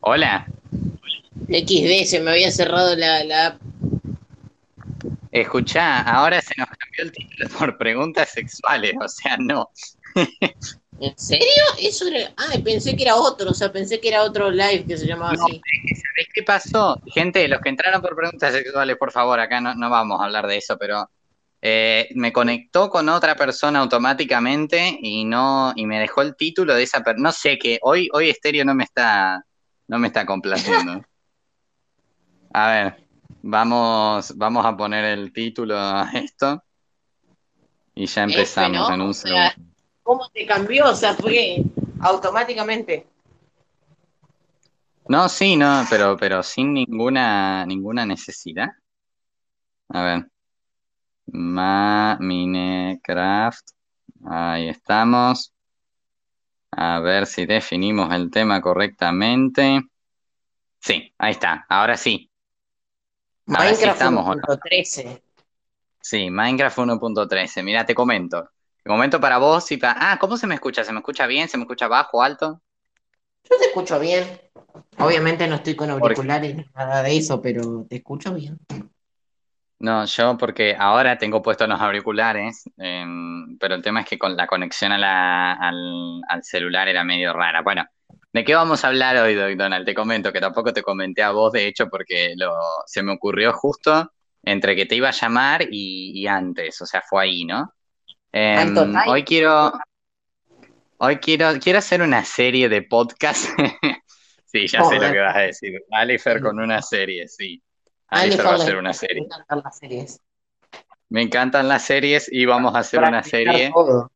Hola. XD, se me había cerrado la, la app. Escuchá, ahora se nos cambió el título por preguntas sexuales, o sea, no. ¿En serio? Eso era. Ah, pensé que era otro, o sea, pensé que era otro live que se llamaba No, así. ¿Sabés qué pasó? Gente, los que entraron por preguntas sexuales, por favor, acá no, no vamos a hablar de eso, pero eh, me conectó con otra persona automáticamente y no, y me dejó el título de esa persona. No sé qué, hoy, hoy Estéreo no me está, no me está complaciendo. A ver, vamos, vamos a poner el título a esto y ya F, empezamos ¿no? en un O sea, segundo. ¿Cómo te cambió? O sea, fue automáticamente. No, sí, no, pero, pero sin ninguna, ninguna necesidad. A ver. Ma Minecraft. Ahí estamos. A ver si definimos el tema correctamente. Sí, ahí está. Ahora sí. Ahora sí Minecraft estamos, ¿o no? 1.13. Sí, Minecraft 1.13. Mira, te comento. Te comento para vos y para... Ah, ¿cómo se me escucha? ¿Se me escucha bien? ¿Se me escucha bajo, alto? Yo te escucho bien. Obviamente no estoy con auriculares ni nada de eso, pero te escucho bien. No, yo porque ahora tengo puestos los auriculares, em, pero el tema es que con la conexión a la- al, al celular era medio rara. Bueno, ¿de qué vamos a hablar hoy, Doc Donald? Te comento que tampoco te comenté a vos, de hecho, porque lo, se me ocurrió justo entre que te iba a llamar y, y antes, o sea, fue ahí, ¿no? Em, hoy quiero, hoy quiero, quiero hacer una serie de podcast. Sí, ya sé lo Joder. que vas a decir. Alifer con una serie, sí. Va a una me serie. encantan las series. Me encantan las series y vamos a hacer una serie, todo.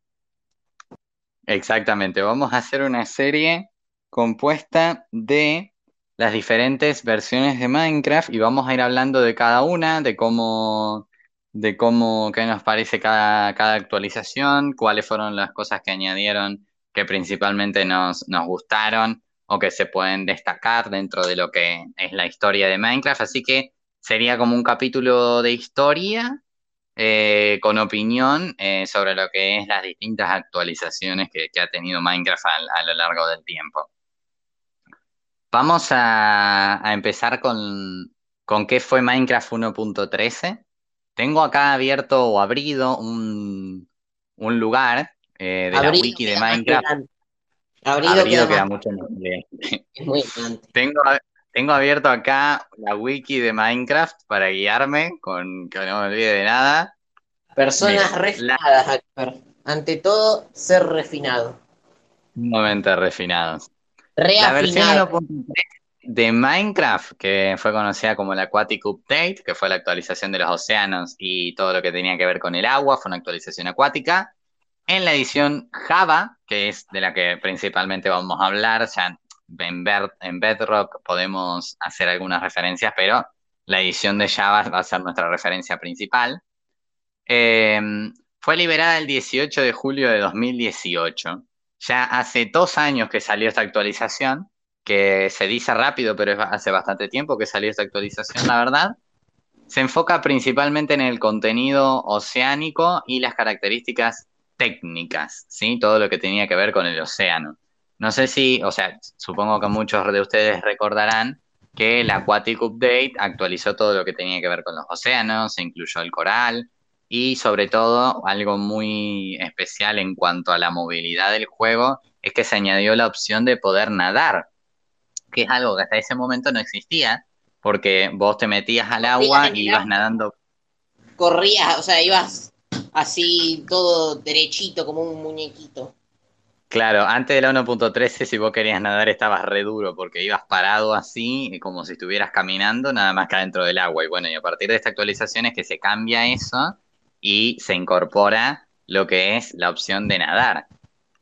exactamente, vamos a hacer una serie compuesta de las diferentes versiones de Minecraft y vamos a ir hablando de cada una, de cómo, de cómo, qué nos parece cada, cada actualización, cuáles fueron las cosas que añadieron que principalmente nos, nos gustaron o que se pueden destacar dentro de lo que es la historia de Minecraft. Así que sería como un capítulo de historia eh, con opinión eh, sobre lo que es las distintas actualizaciones que, que ha tenido Minecraft a, a lo largo del tiempo. Vamos a, a empezar con, con qué fue Minecraft 1.13. Tengo acá abierto o abrido un, un lugar eh, de la wiki de Minecraft. Abrido Abrido queda queda mucho más es muy elegante. Tengo, tengo abierto acá la wiki de Minecraft para guiarme, con que no me olvide de nada. Personas refinadas, Alper. Ante todo, ser refinado. sumamente refinados. La versión Reafinado. 1.3 de Minecraft, que fue conocida como la Aquatic Update, que fue la actualización de los océanos y todo lo que tenía que ver con el agua, fue una actualización acuática. En la edición Java, que es de la que principalmente vamos a hablar, ya en, en Bedrock podemos hacer algunas referencias, pero la edición de Java va a ser nuestra referencia principal. Eh, fue liberada el 18 de julio de 2018. Ya hace dos años que salió esta actualización, que se dice rápido, pero hace bastante tiempo que salió esta actualización, la verdad. Se enfoca principalmente en el contenido oceánico y las características técnicas, ¿sí? Todo lo que tenía que ver con el océano. No sé si, o sea, supongo que muchos de ustedes recordarán que la Aquatic Update actualizó todo lo que tenía que ver con los océanos, se incluyó el coral y sobre todo algo muy especial en cuanto a la movilidad del juego es que se añadió la opción de poder nadar, que es algo que hasta ese momento no existía, porque vos te metías al agua y el ibas nadando Corrías, o sea, ibas así todo derechito como un muñequito. Claro, antes de la 1.13, si vos querías nadar, estabas re duro porque ibas parado así, como si estuvieras caminando, nada más que adentro del agua. Y bueno, y a partir de esta actualización es que se cambia eso y se incorpora lo que es la opción de nadar.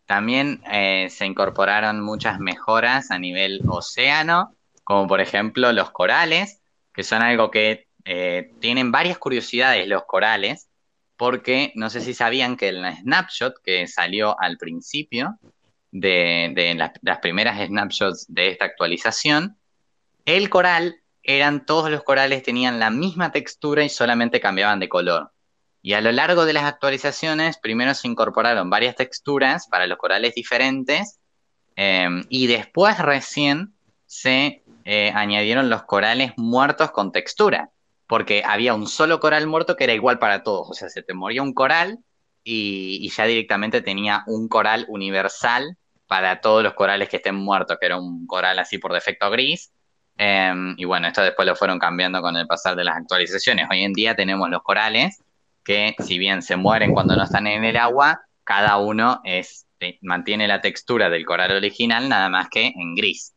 También eh, se incorporaron muchas mejoras a nivel océano, como por ejemplo los corales, que son algo que eh, tienen varias curiosidades los corales, porque no sé si sabían que en la snapshot que salió al principio de, las, primeras snapshots de esta actualización, el coral eran todos los corales tenían la misma textura y solamente cambiaban de color. Y a lo largo de las actualizaciones, primero se incorporaron varias texturas para los corales diferentes eh, y después recién se eh, añadieron los corales muertos con textura, porque había un solo coral muerto que era igual para todos, o sea, se te moría un coral y, ya directamente tenía un coral universal para todos los corales que estén muertos, que era un coral así por defecto gris. Em, y bueno, esto después lo fueron cambiando con el pasar de las actualizaciones. Hoy en día tenemos los corales que si bien se mueren cuando no están en el agua, cada uno eh, mantiene la textura del coral original, nada más que en gris.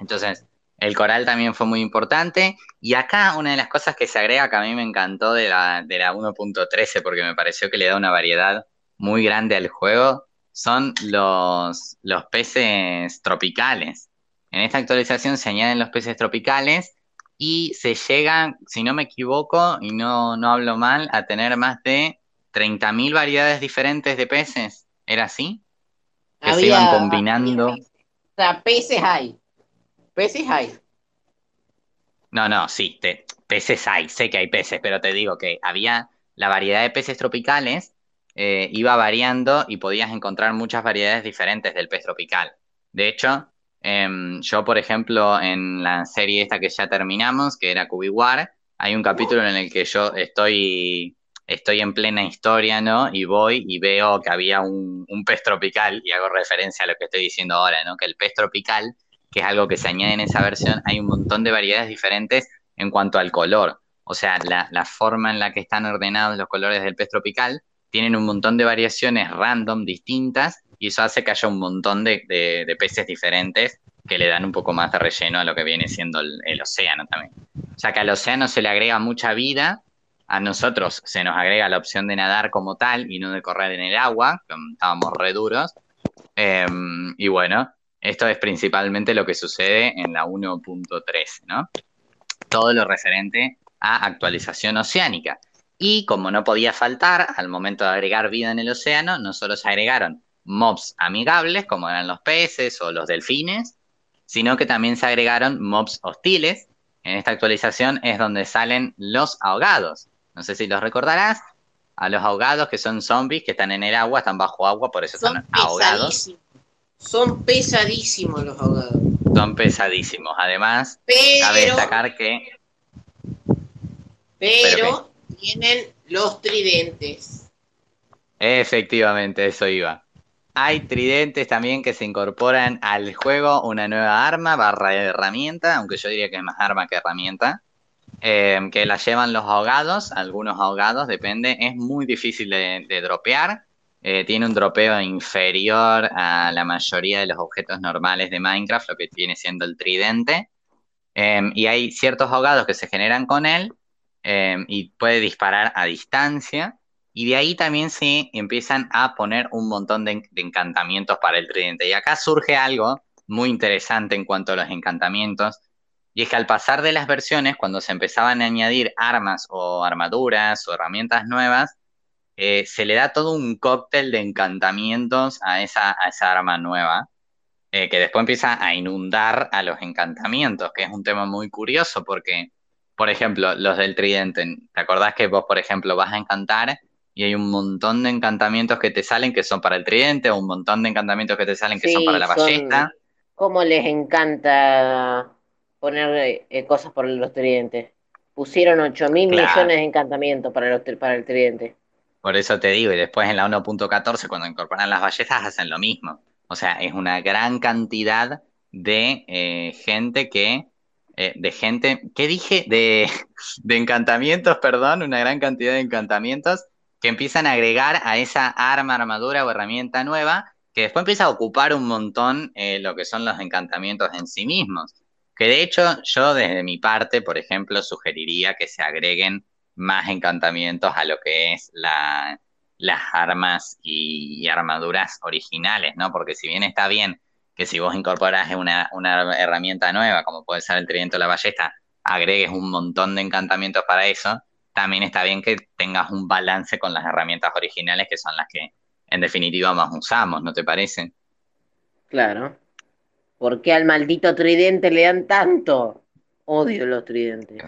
Entonces, el coral también fue muy importante. Y acá una de las cosas que se agrega que a mí me encantó de la, de la 1.13, porque me pareció que le da una variedad muy grande al juego, son los, los peces tropicales. En esta actualización se añaden los peces tropicales y se llega, si no me equivoco y no, no hablo mal, a tener más de 30.000 variedades diferentes de peces. ¿Era así? Que se iban combinando. O sea, peces hay. Peces hay. No, no, sí, peces hay, sé que hay peces, pero te digo que había la variedad de peces tropicales, eh, iba variando y podías encontrar muchas variedades diferentes del pez tropical. De hecho, em, yo, por ejemplo, en la serie esta que ya terminamos, que era War, hay un capítulo en el que yo estoy, estoy en plena historia, ¿no? Y voy y veo que había un, un pez tropical, y hago referencia a lo que estoy diciendo ahora, ¿no? Que el pez tropical que es algo que se añade en esa versión, hay un montón de variedades diferentes en cuanto al color. O sea, la, forma en la que están ordenados los colores del pez tropical tienen un montón de variaciones random distintas y eso hace que haya un montón de, peces diferentes que le dan un poco más de relleno a lo que viene siendo el, el, océano también. O sea que al océano se le agrega mucha vida, a nosotros se nos agrega la opción de nadar como tal y no de correr en el agua, estábamos re duros. Em, y bueno, esto es principalmente lo que sucede en la 1.3, ¿no? Todo lo referente a actualización oceánica. Y como no podía faltar, al momento de agregar vida en el océano, no solo se agregaron mobs amigables, como eran los peces o los delfines, sino que también se agregaron mobs hostiles. En esta actualización es donde salen los ahogados. No sé si los recordarás. A los ahogados que son zombies que están en el agua, están bajo agua, por eso están ahogados. Son pesadísimos los ahogados. Son pesadísimos. Además, cabe destacar que. Pero, tienen los tridentes. Efectivamente, eso iba. Hay tridentes también que se incorporan al juego, una nueva arma barra herramienta, aunque yo diría que es más arma que herramienta, eh, que la llevan los ahogados, algunos ahogados, depende, es muy difícil de, de dropear, eh, tiene un dropeo inferior a la mayoría de los objetos normales de Minecraft, lo que viene siendo el tridente. Em, y hay ciertos ahogados que se generan con él em, y puede disparar a distancia. Y de ahí también se empiezan a poner un montón de, de encantamientos para el tridente. Y acá surge algo muy interesante en cuanto a los encantamientos. Y es que al pasar de las versiones, cuando se empezaban a añadir armas o armaduras o herramientas nuevas, eh, se le da todo un cóctel de encantamientos a esa, a esa arma nueva, eh, que después empieza a inundar a los encantamientos, que es un tema muy curioso porque, por ejemplo, los del tridente, ¿te acordás que vos, por ejemplo, vas a encantar y hay un montón de encantamientos que te salen que son para el tridente, o un montón de encantamientos que te salen que son para la ballesta? ¿Cómo les encanta poner eh, cosas por los tridentes? Pusieron 8 mil millones de encantamientos para, los, para el tridente. Por eso te digo, y después en la 1.14, cuando incorporan las ballestas, hacen lo mismo. O sea, es una gran cantidad de eh, gente que. Eh, de gente. ¿Qué dije? De, encantamientos, perdón, una gran cantidad de encantamientos que empiezan a agregar a esa arma, armadura o herramienta nueva, que después empieza a ocupar un montón eh, lo que son los encantamientos en sí mismos. Que de hecho, yo desde mi parte, por ejemplo, sugeriría que se agreguen más encantamientos a lo que es la, las armas y, armaduras originales, ¿no? Porque si bien está bien que si vos incorporás una, una herramienta nueva, como puede ser el tridente o la ballesta, agregues un montón de encantamientos para eso, también está bien que tengas un balance con las herramientas originales que son las que en definitiva más usamos, ¿no te parece? Claro. ¿Por qué al maldito tridente le dan tanto? Odio los tridentes.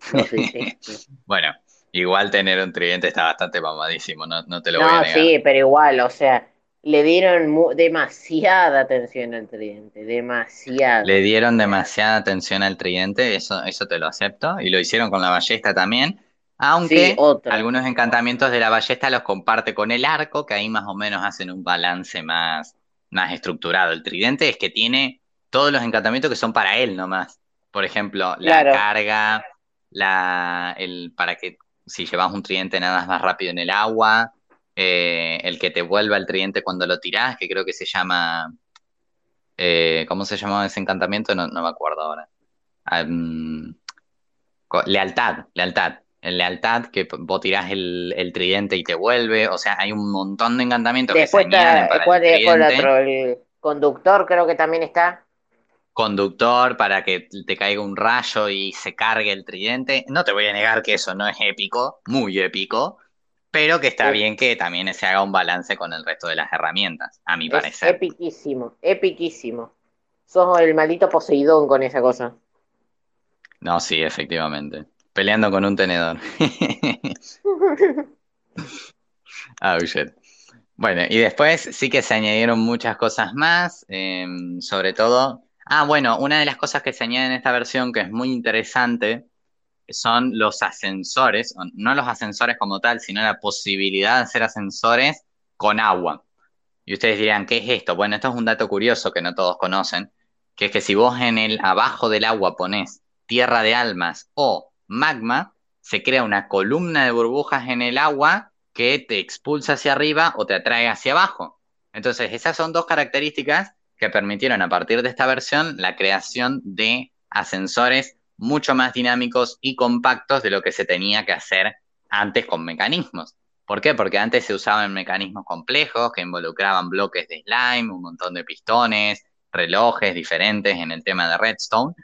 bueno, igual tener un tridente está bastante mamadísimo, no, te lo voy a negar. sí, pero igual, o sea, Le dieron demasiada atención al tridente, demasiada. Le dieron demasiada atención al tridente, eso, eso te lo acepto, y lo hicieron con la ballesta también, aunque algunos encantamientos de la ballesta los comparte con el arco, que ahí más o menos hacen un balance más, más estructurado. El tridente es que tiene todos los encantamientos que son para él nomás. Por ejemplo, la carga, la, el, para que si llevas un tridente nadas más rápido en el agua, eh, el que te vuelva el tridente cuando lo tirás, que creo que se llama... Eh, ¿Cómo se llamaba ese encantamiento? No, me acuerdo ahora. lealtad, lealtad. Lealtad, que vos tirás el, tridente y te vuelve. O sea, hay un montón de encantamientos que se añaden para el, otro, el conductor creo que también está conductor para que te caiga un rayo y se cargue el tridente. No te voy a negar que eso no es épico, muy épico, pero que está bien que también se haga un balance con el resto de las herramientas, a mi es parecer. Epiquísimo, epiquísimo. Sos el maldito Poseidón con esa cosa. No, sí, efectivamente. Peleando con un tenedor. oh, shit. Bueno, y después sí que se añadieron muchas cosas más, em, sobre todo Ah, bueno, una de las cosas que se añade en esta versión que es muy interesante son los ascensores, no los ascensores como tal, sino la posibilidad de hacer ascensores con agua. Y ustedes dirán, ¿qué es esto? Bueno, esto es un dato curioso que no todos conocen, que es que si vos en el abajo del agua pones tierra de almas o magma, se crea una columna de burbujas en el agua que te expulsa hacia arriba o te atrae hacia abajo. Entonces, esas son dos características que permitieron a partir de esta versión la creación de ascensores mucho más dinámicos y compactos de lo que se tenía que hacer antes con mecanismos. ¿Por qué? Porque antes se usaban mecanismos complejos que involucraban bloques de slime, un montón de pistones, relojes diferentes en el tema de Redstone.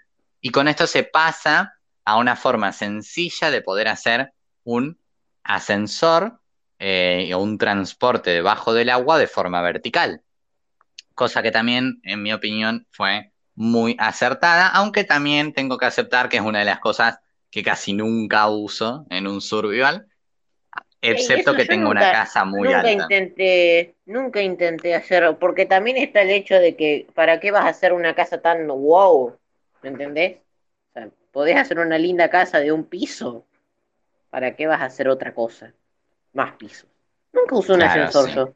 Y con esto se pasa a una forma sencilla de poder hacer un ascensor eh, o un transporte debajo del agua de forma vertical cosa que también, en mi opinión, fue muy acertada, aunque también tengo que aceptar que es una de las cosas que casi nunca uso en un survival, excepto que tengo una casa muy nunca alta. Intenté, nunca intenté hacerlo, porque también está el hecho de que, ¿para qué vas a hacer una casa tan wow? ¿Me entendés? O sea, podés hacer una linda casa de un piso, ¿para qué vas a hacer otra cosa? Más pisos. Nunca usé un ascensor yo.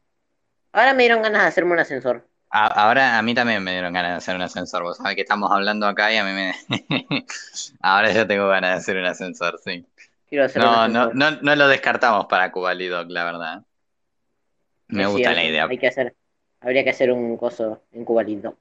Ahora me dieron ganas de hacerme un ascensor ahora a mí también me dieron ganas de hacer un ascensor. Vos sabés que estamos hablando acá y a mí me. ahora yo tengo ganas de hacer un ascensor, sí. no, no, no, no lo descartamos para Cubalidoc, la verdad. Me gusta la idea. Hay que hacer, habría que hacer un coso en Cubalidoc.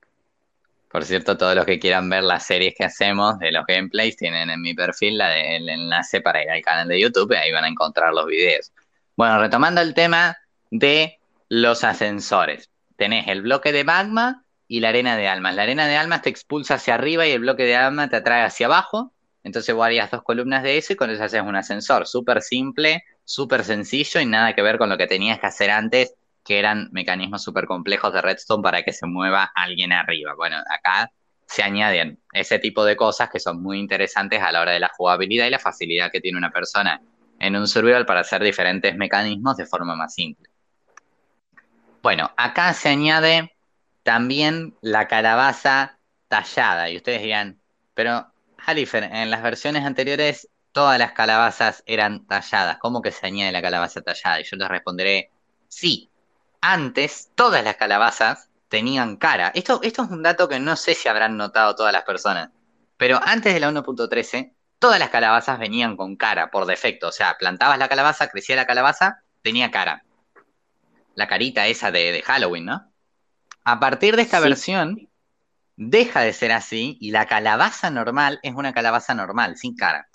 Por cierto, todos los que quieran ver las series que hacemos de los gameplays tienen en mi perfil la el enlace para ir al canal de YouTube y ahí van a encontrar los videos. Bueno, retomando el tema de los ascensores tenés el bloque de magma y la arena de almas. La arena de almas te expulsa hacia arriba y el bloque de alma te atrae hacia abajo. Entonces vos harías dos columnas de eso y con eso haces un ascensor. Súper simple, súper sencillo y nada que ver con lo que tenías que hacer antes, que eran mecanismos súper complejos de redstone para que se mueva alguien arriba. Bueno, acá se añaden ese tipo de cosas que son muy interesantes a la hora de la jugabilidad y la facilidad que tiene una persona en un survival para hacer diferentes mecanismos de forma más simple. Bueno, acá se añade también la calabaza tallada. Y ustedes dirán, pero Halifer, en las versiones anteriores todas las calabazas eran talladas. ¿Cómo que se añade la calabaza tallada? Y yo les responderé, sí. Antes todas las calabazas tenían cara. Esto, esto es un dato que no sé si habrán notado todas las personas. Pero antes de la 1.13, todas las calabazas venían con cara por defecto. O sea, plantabas la calabaza, crecía la calabaza, tenía cara la carita esa de, Halloween, ¿no? A partir de esta versión, deja de ser así y la calabaza normal es una calabaza normal, sin cara.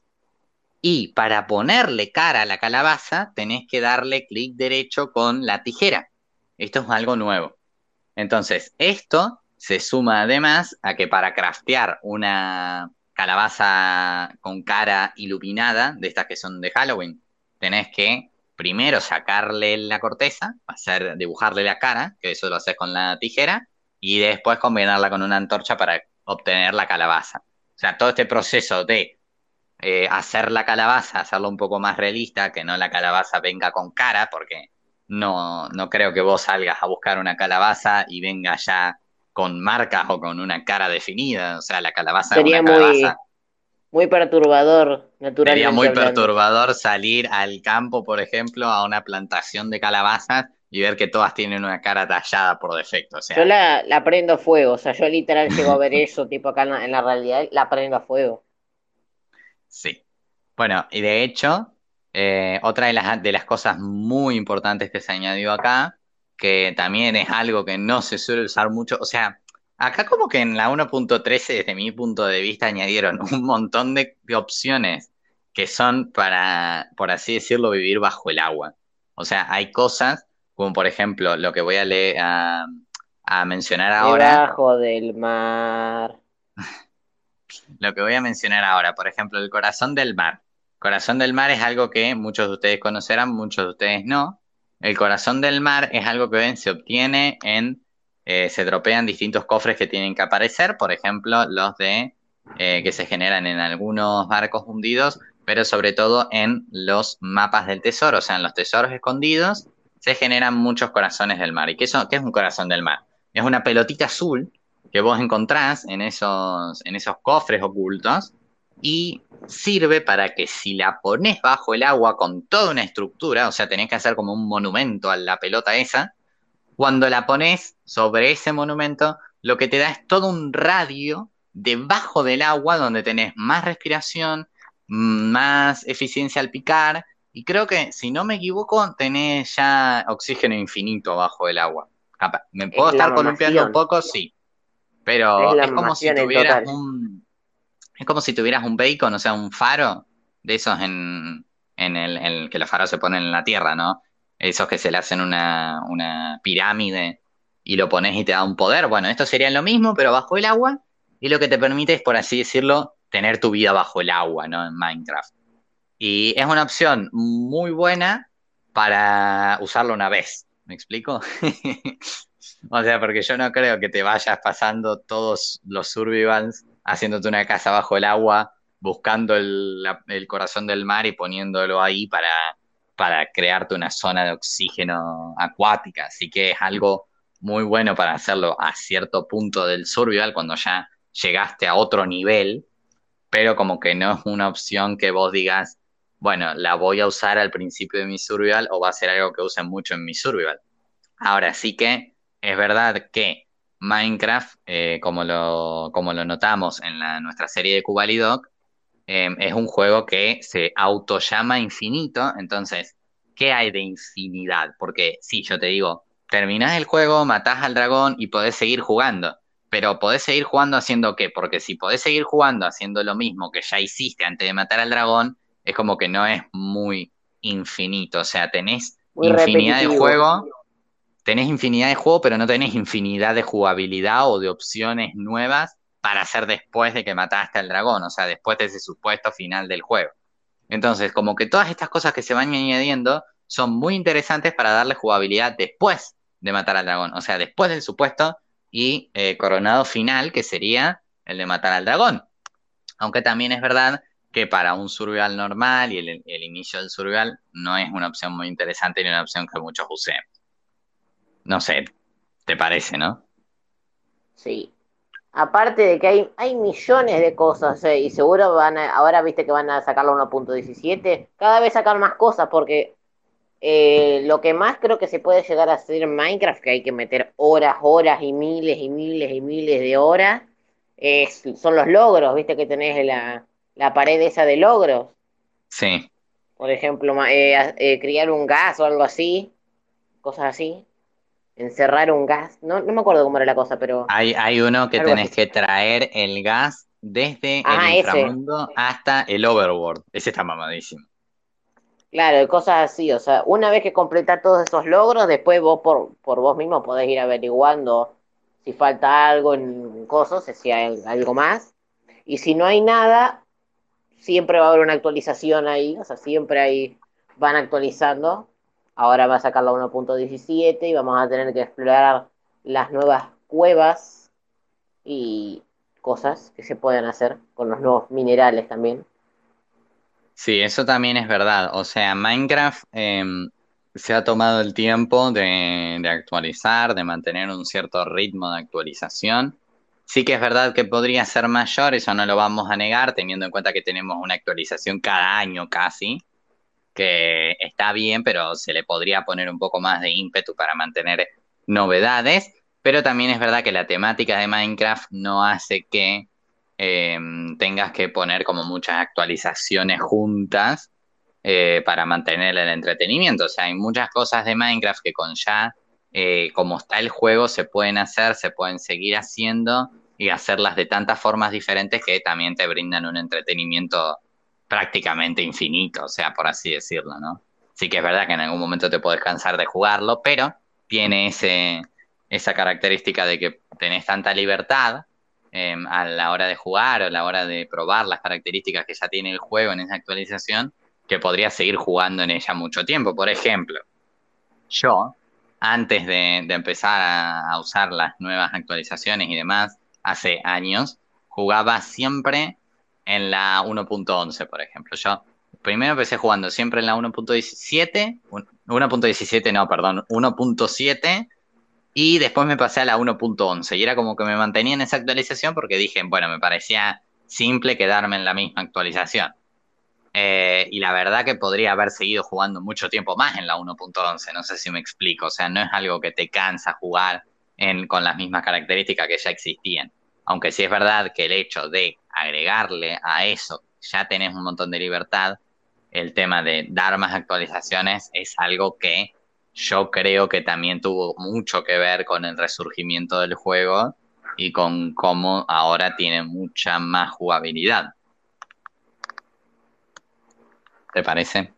Y para ponerle cara a la calabaza, tenés que darle clic derecho con la tijera. Esto es algo nuevo. Entonces, esto se suma además a que para craftear una calabaza con cara iluminada, de estas que son de Halloween, tenés que primero sacarle la corteza, hacer, dibujarle la cara, que eso lo haces con la tijera, y después combinarla con una antorcha para obtener la calabaza. O sea, todo este proceso de eh, hacer la calabaza, hacerlo un poco más realista, que no la calabaza venga con cara, porque no, no creo que vos salgas a buscar una calabaza y venga ya con marcas o con una cara definida. O sea, la calabaza Sería una muy, calabaza. muy perturbador, Sería muy hablando. perturbador salir al campo, por ejemplo, a una plantación de calabazas y ver que todas tienen una cara tallada por defecto. O Yo sea, la, la prendo a fuego, o sea, yo literal llego a ver eso, tipo acá en la, en la realidad, la prendo a fuego. sí. Bueno, y de hecho, eh, otra de las, de las cosas muy importantes que se añadió acá, que también es algo que no se suele usar mucho, o sea, acá como que en la 1.13, desde mi punto de vista, añadieron un montón de opciones que son para, por así decirlo, vivir bajo el agua. O sea, hay cosas, como por ejemplo lo que voy a leer, a, a mencionar ahora, Debajo del mar. lo que voy a mencionar ahora, por ejemplo, el corazón del mar. Corazón del mar es algo que muchos de ustedes conocerán, muchos de ustedes no. El corazón del mar es algo que ven, se obtiene en, eh, se dropean distintos cofres que tienen que aparecer, por ejemplo, los de eh, que se generan en algunos barcos hundidos, pero sobre todo en los mapas del tesoro, o sea, en los tesoros escondidos, se generan muchos corazones del mar. ¿Y qué, son- es un corazón del mar? Es una pelotita azul que vos encontrás en esos, en esos cofres ocultos y sirve para que si la pones bajo el agua con toda una estructura, o sea, tenés que hacer como un monumento a la pelota esa, cuando la pones sobre ese monumento, lo que te da es todo un radio debajo del agua donde tenés más respiración, más eficiencia al picar, y creo que, si no me equivoco, tenés ya oxígeno infinito bajo el agua. ¿Me puedo Es estar columpiando un poco? Sí. Pero es como si tuvieras un, es como si tuvieras un bacon, o sea, un faro de esos en, en el, en que los faros se ponen en la tierra, ¿no? Esos que se le hacen una, una pirámide y lo pones y te da un poder. Bueno, esto sería lo mismo, pero bajo el agua, y lo que te permite es, por así decirlo, tener tu vida bajo el agua, ¿no? En Minecraft. Y es una opción muy buena para usarlo una vez. ¿Me explico? O sea, porque yo no creo que te vayas pasando todos los survivals haciéndote una casa bajo el agua, buscando el, el corazón del mar y poniéndolo ahí para, para crearte una zona de oxígeno acuática. Así que es algo muy bueno para hacerlo a cierto punto del survival, cuando ya llegaste a otro nivel, pero como que no es una opción que vos digas, bueno, la voy a usar al principio de mi survival o va a ser algo que use mucho en mi survival. Ahora sí que es verdad que Minecraft, eh, como lo, como lo notamos en la- nuestra serie de Kubalidoc, eh, es un juego que se autollama infinito. Entonces, ¿qué hay de infinidad? Porque si yo te digo, terminás el juego, matás al dragón y podés seguir jugando. Pero podés seguir jugando haciendo qué? Porque si podés seguir jugando haciendo lo mismo que ya hiciste antes de matar al dragón, es como que no es muy infinito. O sea, tenés Muy infinidad de juego tenés infinidad de juego, pero no tenés infinidad de jugabilidad o de opciones nuevas para hacer después de que mataste al dragón, o sea, después de ese supuesto final del juego. Entonces, como que todas estas cosas que se van añadiendo son muy interesantes para darle jugabilidad después de matar al dragón, o sea, después del supuesto y eh, coronado final, que sería el de matar al dragón. Aunque también es verdad que para un survival normal y el, inicio del survival no es una opción muy interesante ni una opción que muchos usen. No sé, ¿te parece, no? Sí. Aparte de que hay, hay millones de cosas, eh, y seguro van a, ahora viste que van a sacar la 1.17, cada vez sacan más cosas, porque eh, lo que más creo que se puede llegar a hacer en Minecraft, que hay que meter horas, horas y miles y miles y miles de horas, es, son los logros, viste que tenés la, la pared esa de logros, Sí. por ejemplo, eh, eh, criar un gas o algo así, cosas así, encerrar un gas, no, no me acuerdo cómo era la cosa, pero Hay, hay uno que tenés así. que traer el gas desde el Ah, ese. inframundo hasta el overworld. Ese está mamadísimo. Claro, cosas así, o sea, una vez que completás todos esos logros, después vos por, por vos mismo podés ir averiguando si falta algo en cosas, si hay algo más. Y si no hay nada, siempre va a haber una actualización ahí, o sea, siempre ahí van actualizando. Ahora va a sacar la 1.17 y vamos a tener que explorar las nuevas cuevas y cosas que se pueden hacer con los nuevos minerales también. Sí, eso también es verdad. O sea, Minecraft, eh, se ha tomado el tiempo de, de actualizar, de mantener un cierto ritmo de actualización. Sí que es verdad que podría ser mayor, eso no lo vamos a negar, teniendo en cuenta que tenemos una actualización cada año casi, que está bien, pero se le podría poner un poco más de ímpetu para mantener novedades. Pero también es verdad que la temática de Minecraft no hace que eh, tengas que poner como muchas actualizaciones juntas eh, para mantener el entretenimiento. O sea, hay muchas cosas de Minecraft que con ya, eh, como está el juego, se pueden hacer, se pueden seguir haciendo y hacerlas de tantas formas diferentes que también te brindan un entretenimiento prácticamente infinito, o sea, por así decirlo, ¿no? Sí que es verdad que en algún momento te puedes cansar de jugarlo, pero tiene ese, esa característica de que tenés tanta libertad em, a la hora de jugar o a la hora de probar las características que ya tiene el juego en esa actualización, que podrías seguir jugando en ella mucho tiempo. Por ejemplo, yo, antes de, empezar a, usar las nuevas actualizaciones y demás, hace años, jugaba siempre en la 1.11, por ejemplo. Yo primero empecé jugando siempre en la 1.17, 1.17 no, perdón, 1.7 y después me pasé a la 1.11 y era como que me mantenía en esa actualización porque dije, bueno, me parecía simple quedarme en la misma actualización. Eh, y la verdad que podría haber seguido jugando mucho tiempo más en la 1.11, no sé si me explico, o sea, no es algo que te cansa jugar en, con las mismas características que ya existían. Aunque sí es verdad que el hecho de agregarle a eso, ya tenés un montón de libertad, el tema de dar más actualizaciones es algo que yo creo que también tuvo mucho que ver con el resurgimiento del juego y con cómo ahora tiene mucha más jugabilidad. ¿Te parece?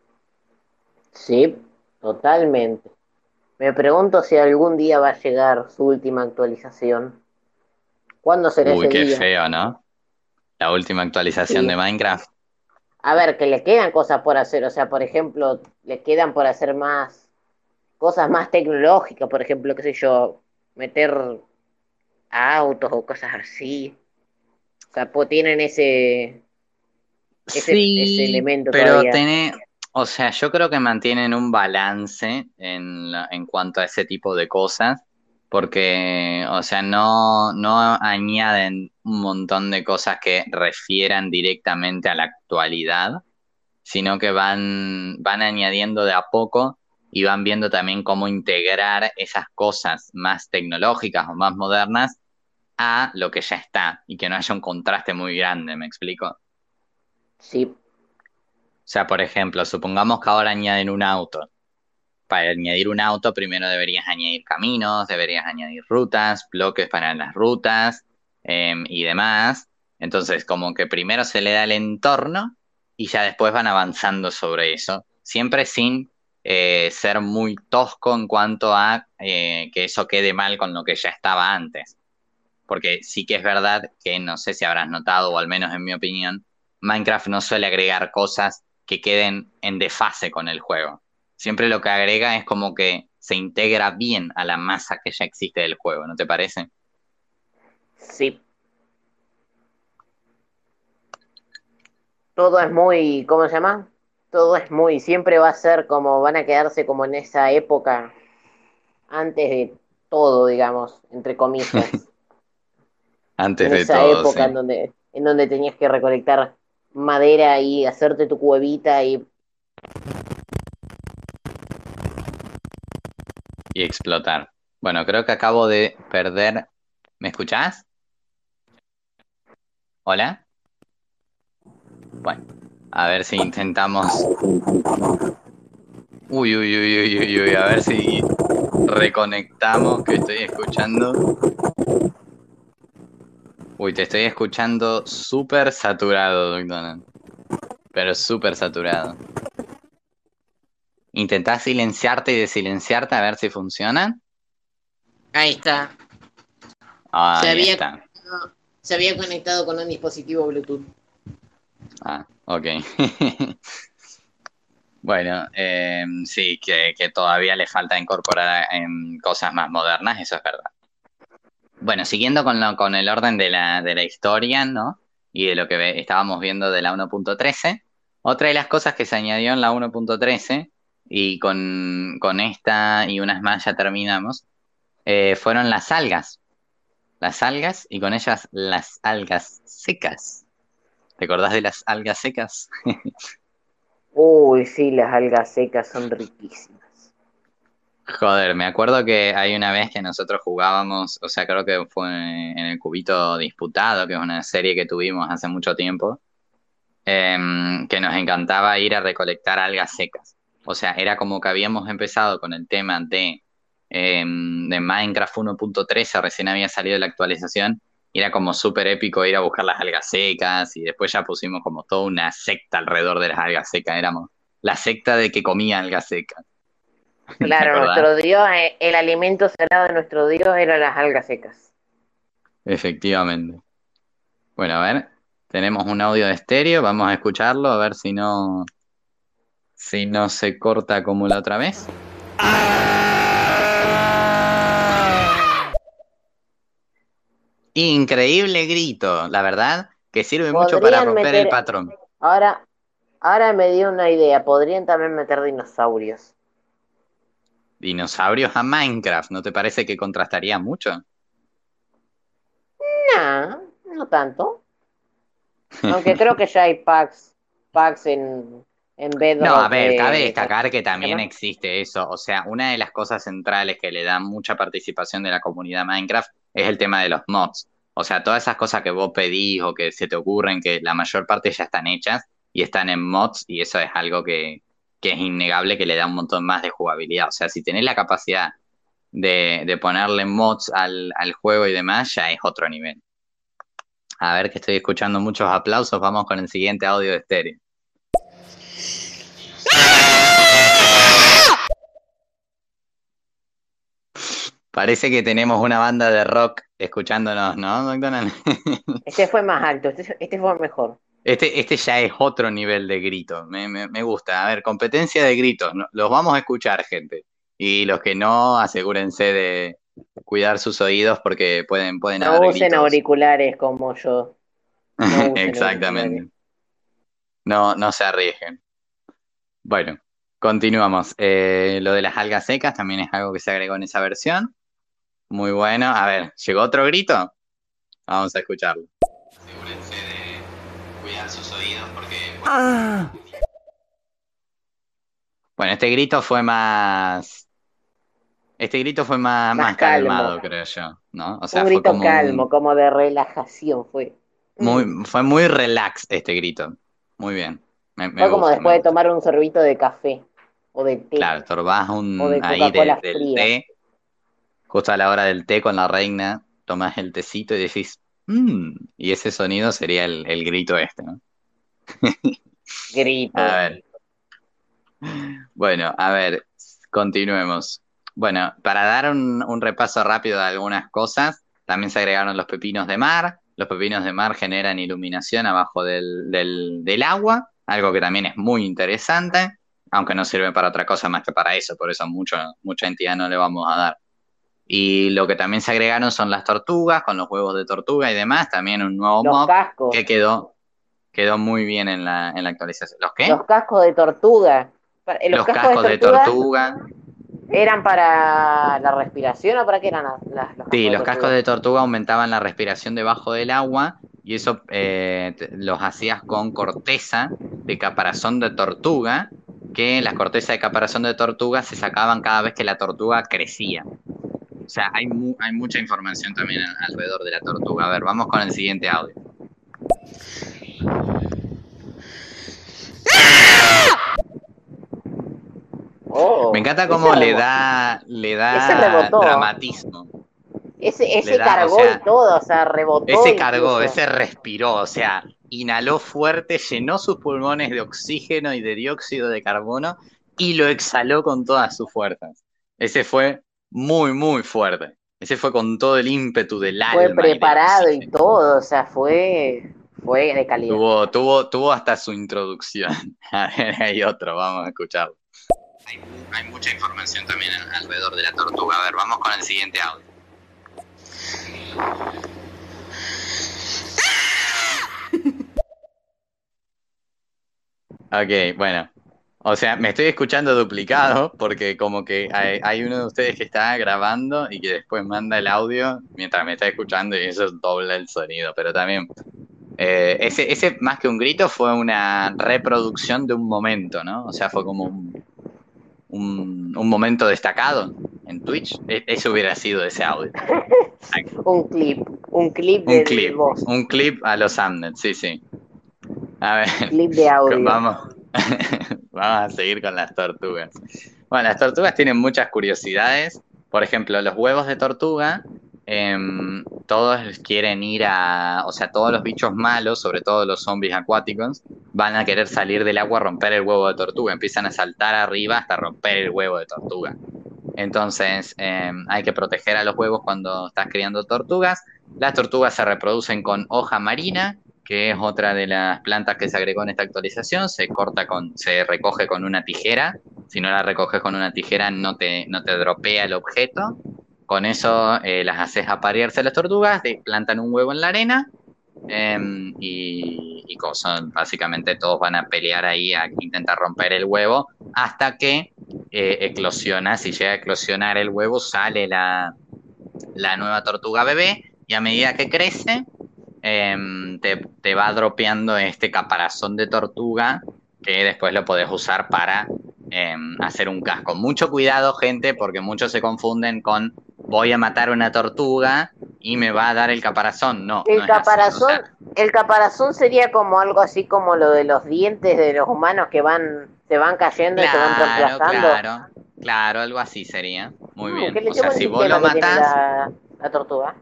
Sí, totalmente. Me pregunto si algún día va a llegar su última actualización. ¿Cuándo será Uy, ese qué día? feo, ¿no? La última actualización Sí. de Minecraft. A ver, que le quedan cosas por hacer. O sea, por ejemplo, le quedan por hacer más cosas más tecnológicas. Por ejemplo, qué sé yo, meter autos o cosas así. O sea, pues tienen ese, ese, ese Sí, elemento pero todavía. tiene, o sea, yo creo que mantienen un balance en, en cuanto a ese tipo de cosas, porque, o sea, no, no añaden un montón de cosas que refieran directamente a la actualidad, sino que van, van añadiendo de a poco y van viendo también cómo integrar esas cosas más tecnológicas o más modernas a lo que ya está y que no haya un contraste muy grande, ¿me explico? Sí, O sea, por ejemplo, supongamos que ahora añaden un auto. Para añadir un auto, primero deberías añadir caminos, deberías añadir rutas, bloques para las rutas em, y demás. Entonces, como que primero se le da el entorno y ya después van avanzando sobre eso, siempre sin eh, ser muy tosco en cuanto a eh, que eso quede mal con lo que ya estaba antes. Porque sí que es verdad que no sé si habrás notado, o al menos en mi opinión, Minecraft no suele agregar cosas que queden en desfase con el juego. Siempre lo que agrega es como que se integra bien a la masa que ya existe del juego, ¿no te parece? sí. Todo es muy, ¿cómo se llama? Todo es muy, siempre va a ser como, van a quedarse como en esa época antes de todo, digamos, entre comillas. Antes En de esa todo, época sí. en donde, en donde tenías que recolectar madera y hacerte tu cuevita y Y explotar. Bueno, creo que acabo de perder. ¿Me escuchás? ¿Hola? Bueno, a ver si intentamos. Uy, uy, uy, uy, uy, uy, a ver si reconectamos, que estoy escuchando. Uy, te estoy escuchando súper saturado, Donald. Pero súper saturado. Intentá silenciarte y desilenciarte a ver si funciona. ahí está. Ah, Se ahí había- está. Se había conectado con un dispositivo Bluetooth. Ah, ok. Bueno, eh, sí, que, todavía le falta incorporar en cosas más modernas, eso es verdad. Bueno, siguiendo con, lo- con el orden de la, de la historia, ¿no? Y de lo que estábamos viendo de la 1.13, otra de las cosas que se añadió en la 1.13 y con, con esta y unas más ya terminamos, eh, fueron las algas. Las algas y con ellas las algas secas. ¿Te acordás de las algas secas? Uy, sí, las algas secas son riquísimas. Joder, me acuerdo que hay una vez que nosotros jugábamos, o sea, creo que fue en el Cubito Disputado, que es una serie que tuvimos hace mucho tiempo, em, que nos encantaba ir a recolectar algas secas. O sea, era como que habíamos empezado con el tema de, em, de Minecraft 1.13, recién había salido la actualización, era como súper épico ir a buscar las algas secas, y después ya pusimos como toda una secta alrededor de las algas secas, éramos la secta de que comía algas secas. Claro, nuestro Dios, eh, el alimento sagrado de nuestro Dios eran las algas secas. Efectivamente. Bueno, a ver, tenemos un audio de estéreo, vamos a escucharlo, a ver si no si no se corta como la otra vez. Increíble grito, la verdad, que sirve mucho para romper el patrón. Ahora, ahora me dio una idea, podrían también meter dinosaurios dinosaurios a Minecraft, ¿no te parece que contrastaría mucho? No, no tanto. Aunque creo que ya hay packs, packs en, en No, a ver, cabe destacar que también existe eso. O sea, una de las cosas centrales que le da mucha participación de la comunidad Minecraft es el tema de los mods. O sea, todas esas cosas que vos pedís o que se te ocurren, que la mayor parte ya están hechas y están en mods, y eso es algo que, que es innegable que le da un montón más de jugabilidad. O sea, si tenés la capacidad de, ponerle mods al, juego y demás, ya es otro nivel. A ver que estoy escuchando muchos aplausos, vamos con el siguiente audio de estéreo. Parece que tenemos una banda de rock escuchándonos, ¿no, McDonald? Este fue más alto, este, este fue mejor. Este, este ya es otro nivel de grito. Me, me, gusta. A ver, competencia de gritos. Los vamos a escuchar, gente. Y los que no, asegúrense de cuidar sus oídos porque pueden, pueden no usen auriculares como yo. Exactamente. No, no se arriesguen. Bueno, continuamos. Eh, lo de las algas secas también es algo que se agregó en esa versión. Muy bueno. A ver, ¿llegó otro grito? Vamos a escucharlo sus oídos porque... Ah. Bueno, este grito fue más... Este grito fue más, más, calmado, creo yo, ¿no? O sea, un grito calmo, como de relajación fue. Muy, fue muy relax este grito. Muy bien. fue como después de tomar un sorbito de café o de té. Claro, torbás un ahí del té. Justo a la hora del té con la reina, tomás el tecito y decís, mmm, y ese sonido sería el, el grito este, ¿no? Grito. A ver. Bueno, a ver, continuemos. Bueno, para dar un, repaso rápido de algunas cosas, también se agregaron los pepinos de mar. Los pepinos de mar generan iluminación abajo del, del, agua, algo que también es muy interesante, aunque no sirve para otra cosa más que para eso, por eso mucho, mucha entidad no le vamos a dar. Y lo que también se agregaron son las tortugas, con los huevos de tortuga y demás, también un nuevo mob que quedó, quedó muy bien en la, en la actualización. ¿Los qué? Los cascos de tortuga. Eh, los, cascos, de, tortuga, ¿Eran para la respiración o para qué eran las, Sí, los cascos de tortuga aumentaban la respiración debajo del agua y eso eh, los hacías con corteza de caparazón de tortuga, que las cortezas de caparazón de tortuga se sacaban cada vez que la tortuga crecía. O sea, hay, hay mucha información también alrededor de la tortuga. A ver, vamos con el siguiente audio. Oh, Me encanta cómo le da, le da dramatismo. Ese, ese cargó y todo, o sea, rebotó. Ese cargó, ese respiró, o sea, inhaló fuerte, llenó sus pulmones de oxígeno y de dióxido de carbono y lo exhaló con todas sus fuerzas. Ese fue muy, muy fuerte. Ese fue con todo el ímpetu del alma. Fue preparado y todo, o sea, fue fue de calidad. Tuvo, tuvo, tuvo hasta su introducción. A ver, hay otro, vamos a escucharlo. Hay, mucha información también alrededor de la tortuga. A ver, vamos con el siguiente audio. Ok, bueno. O sea, me estoy escuchando duplicado porque como que hay, uno de ustedes que está grabando y que después manda el audio mientras me está escuchando y eso dobla el sonido, pero también eh, ese, ese más que un grito fue una reproducción de un momento, ¿no? O sea, fue como un, un, momento destacado en Twitch. E, eso hubiera sido ese audio. un clip, un clip de un clip, voz. Un clip a los Amnet, sí, sí. A ver. Clip de audio. Vamos. Vamos a seguir con las tortugas. Bueno, las tortugas tienen muchas curiosidades. Por ejemplo, los huevos de tortuga, em, todos quieren ir a, o sea, todos los bichos malos, sobre todo los zombies acuáticos, van a querer salir del agua a romper el huevo de tortuga. Empiezan a saltar arriba hasta romper el huevo de tortuga. Entonces, em, hay que proteger a los huevos cuando estás criando tortugas. Las tortugas se reproducen con hoja marina que es otra de las plantas que se agregó en esta actualización, se corta con, se recoge con una tijera. Si no la recoges con una tijera, no te, no te dropea el objeto. Con eso eh, las haces aparearse las tortugas, plantan un huevo en la arena em, y, y básicamente todos van a pelear ahí a intentar romper el huevo hasta que eh, eclosiona. Si llega a eclosionar el huevo, sale la, la nueva tortuga bebé y a medida que crece, Em, te, va dropeando este caparazón de tortuga que después lo podés usar para em, hacer un casco. Mucho cuidado, gente, porque muchos se confunden con voy a matar una tortuga y me va a dar el caparazón. No. El caparazón, el caparazón sería como algo así como lo de los dientes de los humanos que van, se van cayendo y se van reemplazando. Claro, claro, algo así sería. Muy mm, bien. O sea, si vos lo matás. la tortuga.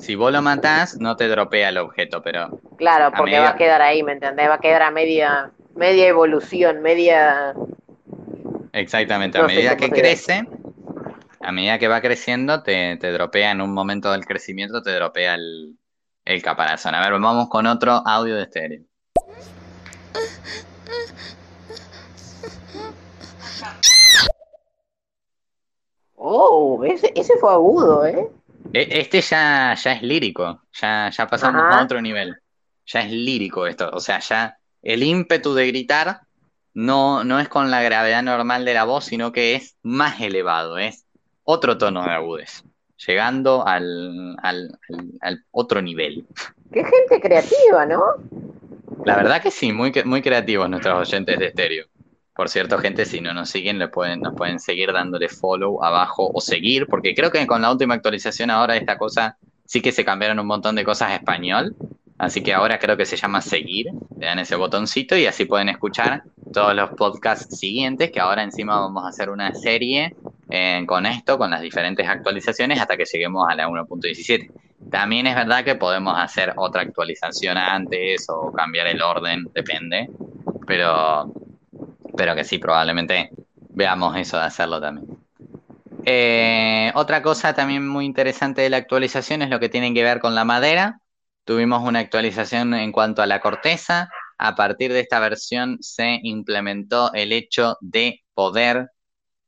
Si vos lo matás, no te dropea el objeto, pero. Claro, porque va a quedar ahí, ¿me entendés? Va a quedar a media, media evolución, media. Exactamente, a medida que crece, a medida que va creciendo, te, te, dropea en un momento del crecimiento, te dropea el, el caparazón. A ver, vamos con otro audio de estéreo. Oh, ese, ese fue agudo, ¿eh? E, este ya, ya es lírico, ya, ya pasamos a otro nivel. Ya es lírico esto, o sea, ya el ímpetu de gritar no, no es con la gravedad normal de la voz, sino que es más elevado, es otro tono de agudez, llegando al, al, al, otro nivel. Qué gente creativa, ¿no? La verdad que sí, muy, muy creativos nuestros oyentes de estéreo. Por cierto, gente, si no nos siguen, le pueden, nos pueden seguir dándole follow abajo o seguir, porque creo que con la última actualización ahora esta cosa sí que se cambiaron un montón de cosas español. Así que ahora creo que se llama seguir, le dan ese botoncito y así pueden escuchar todos los podcasts siguientes, que ahora encima vamos a hacer una serie eh, con esto, con las diferentes actualizaciones, hasta que lleguemos a la 1.17. También es verdad que podemos hacer otra actualización antes o cambiar el orden, depende, pero pero que sí, probablemente veamos eso de hacerlo también. Eh, otra cosa también muy interesante de la actualización es lo que tiene que ver con la madera. Tuvimos una actualización en cuanto a la corteza. A partir de esta versión se implementó el hecho de poder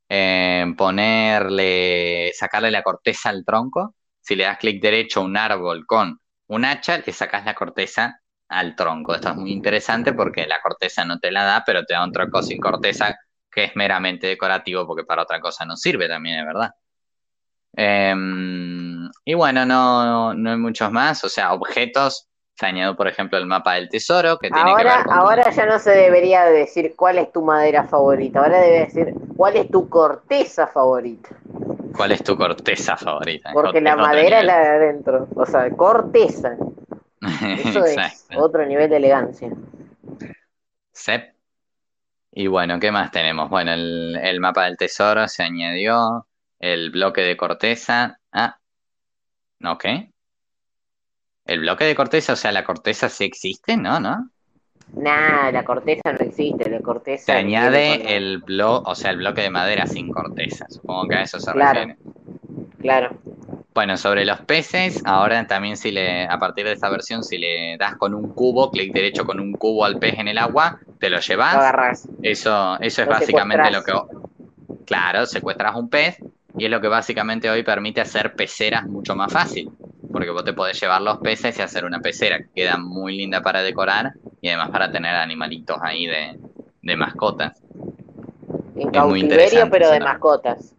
eh, ponerle, sacarle la corteza al tronco. Si le das clic derecho a un árbol con un hacha, le sacas la corteza al tronco. Esto es muy interesante porque la corteza no te la da, pero te da un tronco sin corteza que es meramente decorativo porque para otra cosa no sirve también, es verdad. Em, y bueno, no, no hay muchos más, o sea, objetos. Se añadió, por ejemplo, el mapa del tesoro, que tiene ahora, que ver con... Ahora ya no se debería decir cuál es tu madera favorita, ahora debe decir cuál es tu corteza favorita. ¿Cuál es tu corteza favorita? Porque la madera es la de adentro, o sea, corteza. Eso es otro nivel de elegancia. Sep. Y bueno, ¿qué más tenemos? Bueno, el, mapa del tesoro se añadió, el bloque de corteza. Ah, ok. El bloque de corteza, o sea, la corteza sí existe, ¿no? ¿No? Nah, la corteza no existe, la corteza. Se añade el bloque, o sea, el bloque de madera sin corteza. Supongo que a eso se refiere. Claro. Bueno, sobre los peces, ahora también si le, a partir de esta versión, si le das con un cubo, clic derecho con un cubo al pez en el agua, te lo llevas. agarras. Eso, eso es básicamente lo que. Claro, secuestras un pez y es lo que básicamente hoy permite hacer peceras mucho más fácil. Porque vos te podés llevar los peces y hacer una pecera que queda muy linda para decorar y además para tener animalitos ahí de, de mascotas. En Es cautiverio, interesante pero de mascotas.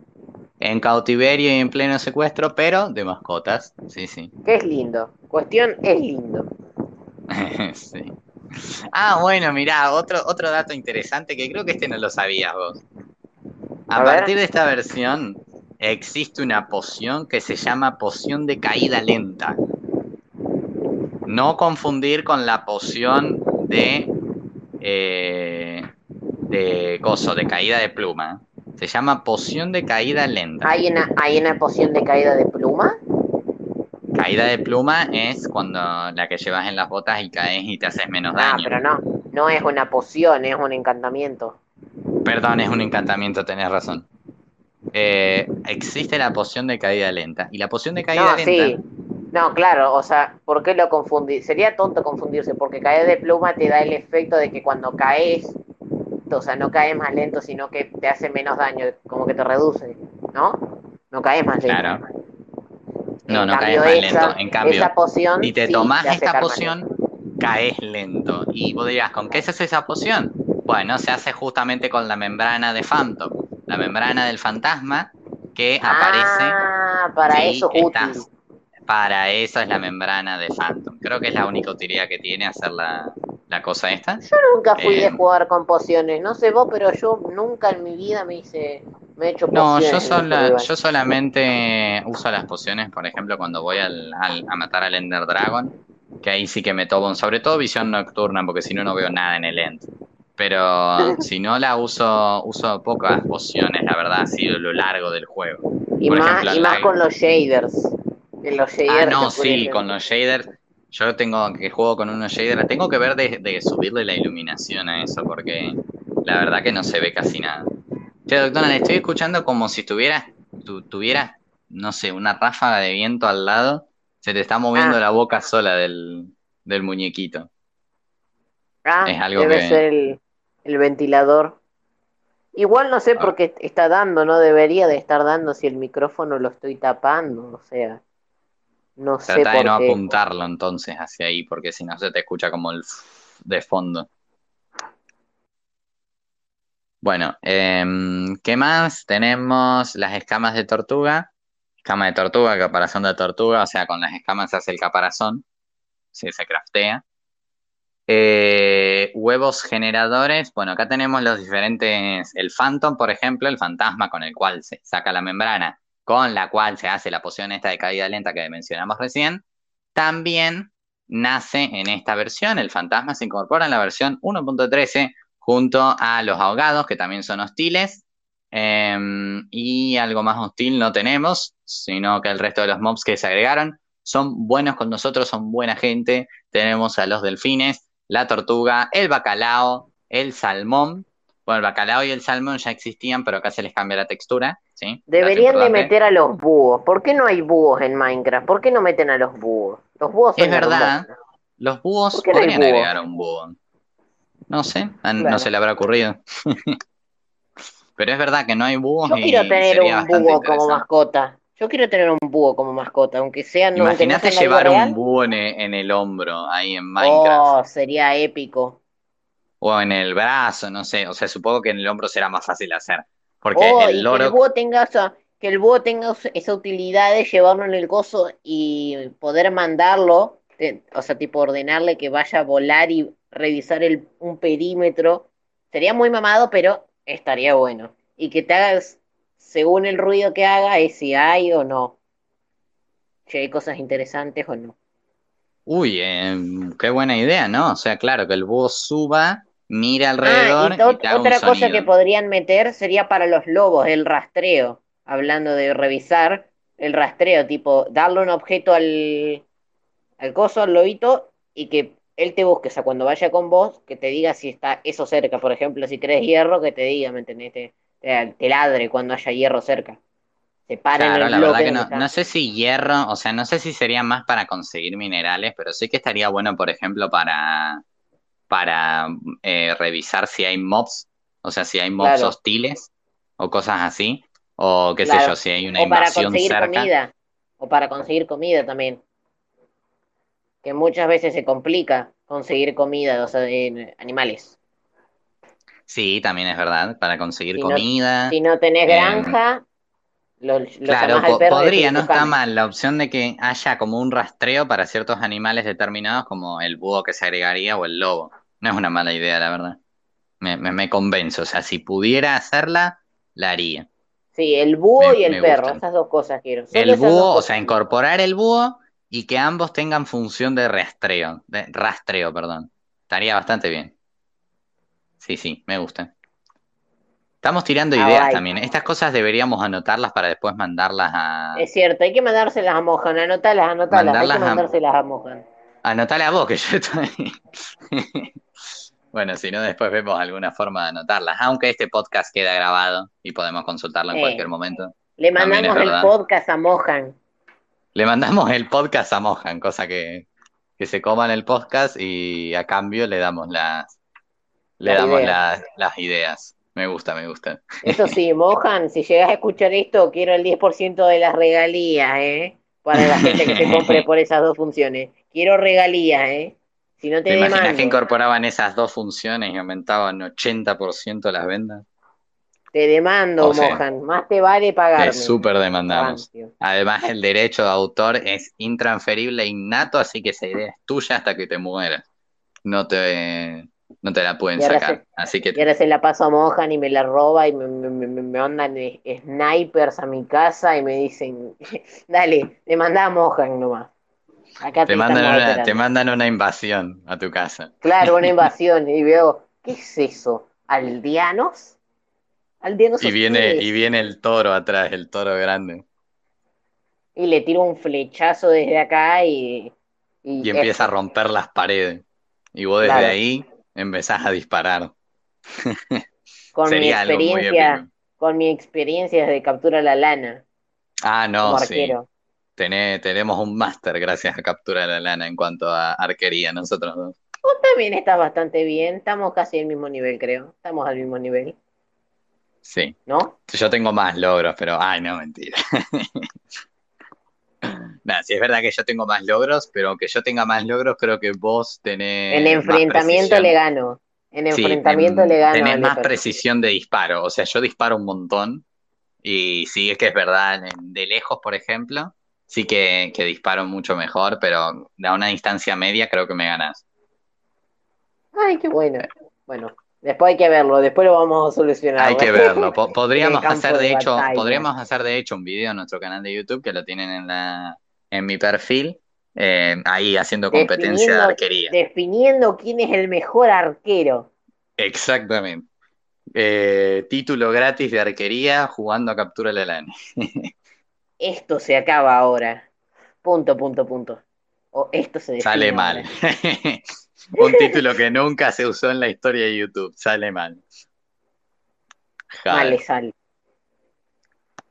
En cautiverio y en pleno secuestro, pero de mascotas. Sí, sí. Que es lindo. Cuestión es lindo. Sí. Ah, bueno, mirá, otro, otro dato interesante que creo que este no lo sabías vos. A, A ver. partir de esta versión existe una poción que se llama poción de caída lenta. No confundir con la poción de eh, de coso, de caída de pluma. Se llama poción de caída lenta. ¿Hay una, ¿Hay una poción de caída de pluma? Caída de pluma es cuando la que llevas en las botas y caes y te haces menos Ah, daño. pero no. No es una poción, es un encantamiento. Perdón, es un encantamiento, tenés razón. Eh, existe la poción de caída lenta. Y la poción de caída No, lenta. sí. No, claro, o sea, ¿por qué lo confundí? Sería tonto confundirse, porque caer de pluma te da el efecto de que cuando caes, o sea, no caes más lento, sino que te hace menos daño, como que te reduce, ¿no? No caes más lento. Claro. En No, no caes más esa- lento. En cambio, esa poción, si te sí, tomás te hace esta poción, caes lento. Y vos dirás, ¿con qué se hace esa poción? Bueno, se hace justamente con la membrana de Phantom. La membrana del fantasma que aparece. Ah, para eso es útil. Para eso es la membrana de Phantom. Creo que es la única utilidad que tiene hacer la, cosa esta. Yo nunca fui de Eh, jugar con pociones, no sé vos, pero yo nunca en mi vida me hice, me he hecho No, pociones. yo, en sola- este yo solamente uso las pociones, por ejemplo, cuando voy al, al- a matar al Ender Dragon, que ahí sí que me tomo, sobre todo visión nocturna, porque si no, no veo nada en el End. Pero si no la uso, uso pocas pociones, la verdad, así a lo largo del juego. Y por más, ejemplo, y la- más con los shaders. En los shaders Ah, no, sí, con los shaders. Yo tengo que juego con unos shaders. Tengo que ver de, de subirle la iluminación a eso, porque la verdad que no se ve casi nada. Che, doctora, le estoy escuchando como si tuvieras, tu, tuvieras, no sé, una ráfaga de viento al lado. Se te está moviendo Ah. la boca sola del, del muñequito. Ah, es algo debe que- ser el, el ventilador. Igual no sé Ah. por qué está dando, no debería de estar dando si el micrófono lo estoy tapando, o sea, no sé Trata de no qué. apuntarlo entonces hacia ahí, porque si no se te escucha como el de fondo. Bueno, em, ¿qué más? Tenemos las escamas de tortuga. Escama de tortuga, caparazón de tortuga, o sea, con las escamas se hace el caparazón, si se craftea. Eh, huevos generadores, bueno, acá tenemos los diferentes, el Phantom, por ejemplo, el fantasma con el cual se saca la membrana, con la cual se hace la poción esta de caída lenta que mencionamos recién, también nace en esta versión, el fantasma se incorpora en la versión 1.13 junto a los ahogados, que también son hostiles, em, y algo más hostil no tenemos, sino que el resto de los mobs que se agregaron son buenos con nosotros, son buena gente. Tenemos a los delfines, la tortuga, el bacalao, el salmón. Bueno, el bacalao y el salmón ya existían, pero acá se les cambia la textura, ¿sí? Deberían de meter a los búhos. ¿Por qué no hay búhos en Minecraft? ¿Por qué no meten a los búhos? Los búhos son Es verdad. hermosos. Los búhos ¿Por qué no hay podrían búho? agregar un búho. No sé, a- no se le habrá ocurrido. Pero es verdad que no hay búhos Yo quiero tener un búho como mascota. Yo quiero tener un búho como mascota, aunque sea no, Imagínate llevar un búho en e- en el hombro ahí en Minecraft. Oh, sería épico. O en el brazo, no sé. O sea, supongo que en el hombro será más fácil hacer. Porque Oh, el que el loro. búho tenga, o sea, que el búho tenga esa utilidad de llevarlo en el gozo y poder mandarlo, te- o sea, tipo ordenarle que vaya a volar y revisar el, un perímetro. Sería muy mamado, pero estaría bueno. Y que te hagas, según el ruido que haga, es si hay o no. Si hay cosas interesantes o no. Uy, eh, qué buena idea, ¿no? O sea, claro, que el búho suba, mire Ah, alrededor y to- y te haga un otra cosa sonido. que podrían meter sería para los lobos, el rastreo. Hablando de revisar, el rastreo, tipo, darle un objeto al, al coso, al lobito, y que él te busque, o sea, cuando vaya con vos, que te diga si está eso cerca. Por ejemplo, si querés hierro, que te diga, ¿me entendés? Te, te- te ladre cuando haya hierro cerca. Se para en Claro, el la verdad que no, no sé si hierro, o sea, no sé si sería más para conseguir minerales, pero sí que estaría bueno, por ejemplo, para, para eh, revisar si hay mobs, o sea, si hay mobs Claro. hostiles o cosas así, o qué sé yo, si hay una O para invasión conseguir cerca. comida. O para conseguir comida también. Que muchas veces se complica conseguir comida, o sea, de animales. Sí, también es verdad, para conseguir Si no, comida. si no tenés eh, granja, lo, lo claro, po- podría, no está mal la opción de que haya como un rastreo para ciertos animales determinados, como el búho que se agregaría o el lobo. No es una mala idea, la verdad. Me, me, me convence, o sea, si pudiera hacerla, la haría. Sí, el búho Me, y el perro, gustan. esas dos cosas quiero. Solo El búho, o sea, incorporar el búho y que ambos tengan función de rastreo, de rastreo, perdón. Estaría bastante bien. Sí, sí, me gusta. Estamos tirando ideas Alright. también. Estas cosas deberíamos anotarlas para después mandarlas a... Es cierto, hay que mandárselas a Mohan, anotalas, anotalas, hay que a... a Mohan. A vos, que yo estoy... Bueno, si no, después vemos alguna forma de anotarlas. Aunque este podcast queda grabado y podemos consultarlo en cualquier momento. le mandamos el podcast a Mohan. Le mandamos el podcast a Mohan, cosa que, que se coman el podcast y a cambio le damos las, le damos las, las ideas. Me gusta, me gusta. Eso sí, Mohan, si llegas a escuchar esto, quiero el 10% de las regalías, ¿eh? Para la gente que se compre por esas dos funciones. Quiero regalías, ¿eh? Si no te ¿Te imaginas que incorporaban esas dos funciones y aumentaban 80% las ventas? te demando, O sea, Mohan. Más te vale pagarme. Es súper demandamos. Además, el derecho de autor es intransferible e innato, así que esa idea es tuya hasta que te mueras. No te, no te la pueden Y sacar. se, Así y que ahora se la paso a Mohan y me la roba y me, me, me, me mandan eh, snipers a mi casa y me dicen, dale, te mandá a Mohan nomás. Acá te te mandan una, te mandan una invasión a tu casa. Claro, una invasión. Y veo, ¿qué es eso? ¿Aldeanos? ¿Aldeanos Y viene, y viene el toro atrás, el toro grande. Y le tiro un flechazo desde acá y, y Y empieza a romper las paredes. Y vos desde claro. ahí empezás a disparar. Con mi Sería algo muy experiencia, con mi experiencia de captura la lana Ah, como no, sí. arquero. Tené- tenemos un máster gracias a Captura de la Lana en cuanto a arquería, nosotros dos. Vos también estás bastante bien, estamos casi al mismo nivel, creo. Estamos al mismo nivel, Sí. ¿no? Yo tengo más logros, pero. Ay, no, mentira. Nada, sí es verdad que yo tengo más logros, pero aunque yo tenga más logros, creo que vos tenés En enfrentamiento le gano. En enfrentamiento le gano tenés más precisión de disparo. O sea, yo disparo un montón. Y sí, es que es verdad. De lejos, por ejemplo, sí que, que disparo mucho mejor, pero a una distancia media creo que me ganás. Ay, qué bueno. Bueno, después hay que verlo, después lo vamos a solucionar. Hay que verlo. Podríamos hacer de de hecho, podríamos hacer de hecho un video en nuestro canal de YouTube que lo tienen en la, en mi perfil, eh, ahí haciendo competencia de arquería. definiendo quién es el mejor arquero. Exactamente. Eh, título gratis de arquería jugando a captura la lana. Esto se acaba ahora. Punto, punto, punto. O esto se Sale mal. Un título que nunca se usó en la historia de YouTube. Sale mal. Mal Joder. le sale.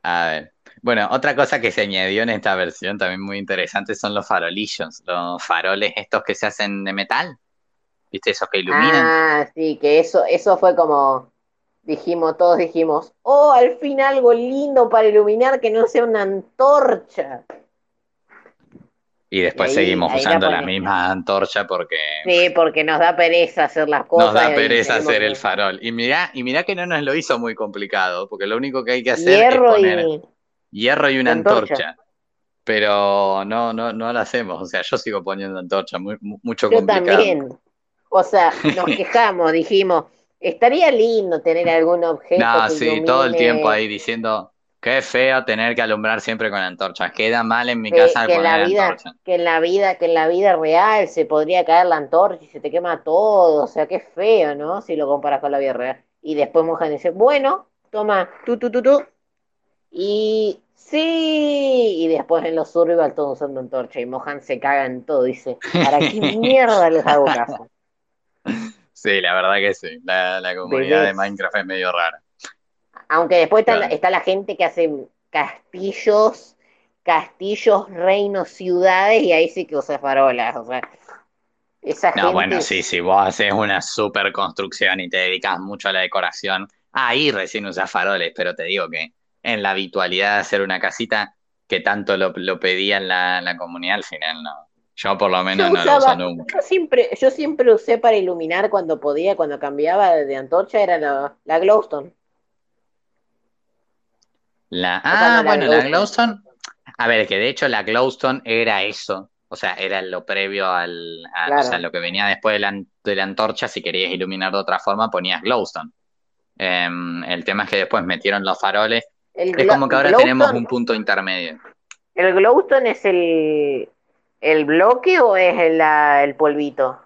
A ver. Bueno, otra cosa que se añadió en esta versión también muy interesante son los farolillos, los faroles estos que se hacen de metal. ¿Viste? Esos que iluminan. Ah, sí, que eso, eso fue como dijimos, todos dijimos, oh, al fin algo lindo para iluminar que no sea una antorcha. Y después ahí- seguimos ahí usando la misma antorcha porque Sí, porque nos da pereza hacer las cosas. nos da pereza hacer que- el farol. Y mirá, y mirá que no nos lo hizo muy complicado, porque lo único que hay que hacer Hierro es poner y hierro y una antorcha. antorcha. Pero no, no, no lo hacemos. O sea, yo sigo poniendo antorcha, muy, mucho yo complicado. también. O sea, nos quejamos, dijimos, estaría lindo tener algún objeto No, que sí, todo el tiempo ahí diciendo, qué feo tener que alumbrar siempre con antorchas. Queda mal en mi casa que en la vida, antorcha. que en la vida, que en la vida real se podría caer la antorcha y se te quema todo, o sea, qué feo, ¿no? Si lo comparas con la vida real. Y después Mohan dice, bueno, toma, tú, tú, tú, tú. Y sí, y después en los survival todos usando antorcha y Mohan se caga en todo, dice, ¿para qué mierda les hago caso? Sí, la verdad que sí. La, la comunidad de. Minecraft es medio rara. Aunque después está, la- Claro. está la gente que hace castillos, castillos, reinos, ciudades, y ahí sí que usa farolas, o sea, esa No, gente... bueno, sí, si vos haces una super construcción y te dedicas mucho a la decoración, ahí recién usas faroles, pero te digo que en la habitualidad de hacer una casita que tanto lo, lo pedía la, la comunidad, al final no. Yo por lo menos Yo no lo uso nunca. yo siempre, yo siempre usé para iluminar cuando podía, cuando cambiaba de antorcha, era la, la Glowstone. La, ah, la bueno, la Glowstone. A ver, que de hecho la Glowstone era eso. O sea, era lo previo al. a- o sea, lo que venía después de la, de la antorcha. Si querías iluminar de otra forma, ponías Glowstone. Em, el tema es que después metieron los faroles. El, Es como que ahora tenemos un punto intermedio. ¿El Glowstone es el, el bloque o es el, la- el polvito?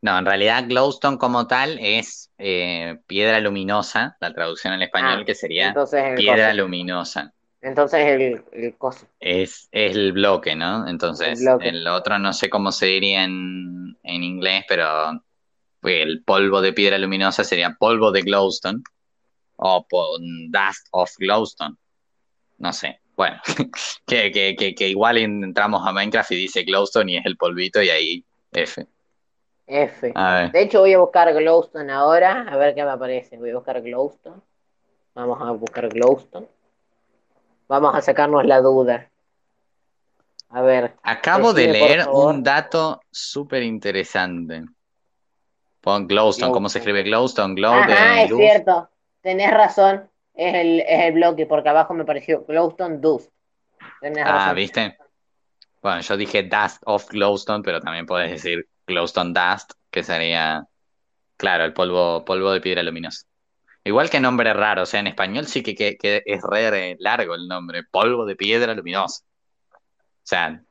No, en realidad Glowstone como tal es eh, piedra luminosa, la traducción al español Ah, que sería piedra coso. luminosa. Entonces el, el coso. Es, es el bloque, ¿no? Entonces, El bloque. el otro no sé cómo se diría en, en inglés, pero pues, el polvo de piedra luminosa sería polvo de glowstone o dust of glowstone. No sé. Bueno, que, que, que, que igual entramos a Minecraft y dice glowstone y es el polvito y ahí F. F. De hecho, voy a buscar Glowstone ahora, a ver qué me aparece. Voy a buscar Glowstone. Vamos a buscar Glowstone. Vamos a sacarnos la duda. A ver. Acabo de Decime, leer un dato súper interesante. Pon glowstone, ¿cómo se escribe glowstone? Glow Ajá, es luz. cierto. Tenés razón. Es el, es el bloque, porque abajo me pareció Glowstone Dust. Ah. ¿viste? Bueno, yo dije Dust of Glowstone, pero también puedes decir Glowstone Dust, que sería, claro, el polvo, polvo de piedra luminosa. Igual que nombre raro, o sea, en español sí que, que- que es re, largo el nombre, polvo de piedra luminosa. O sea,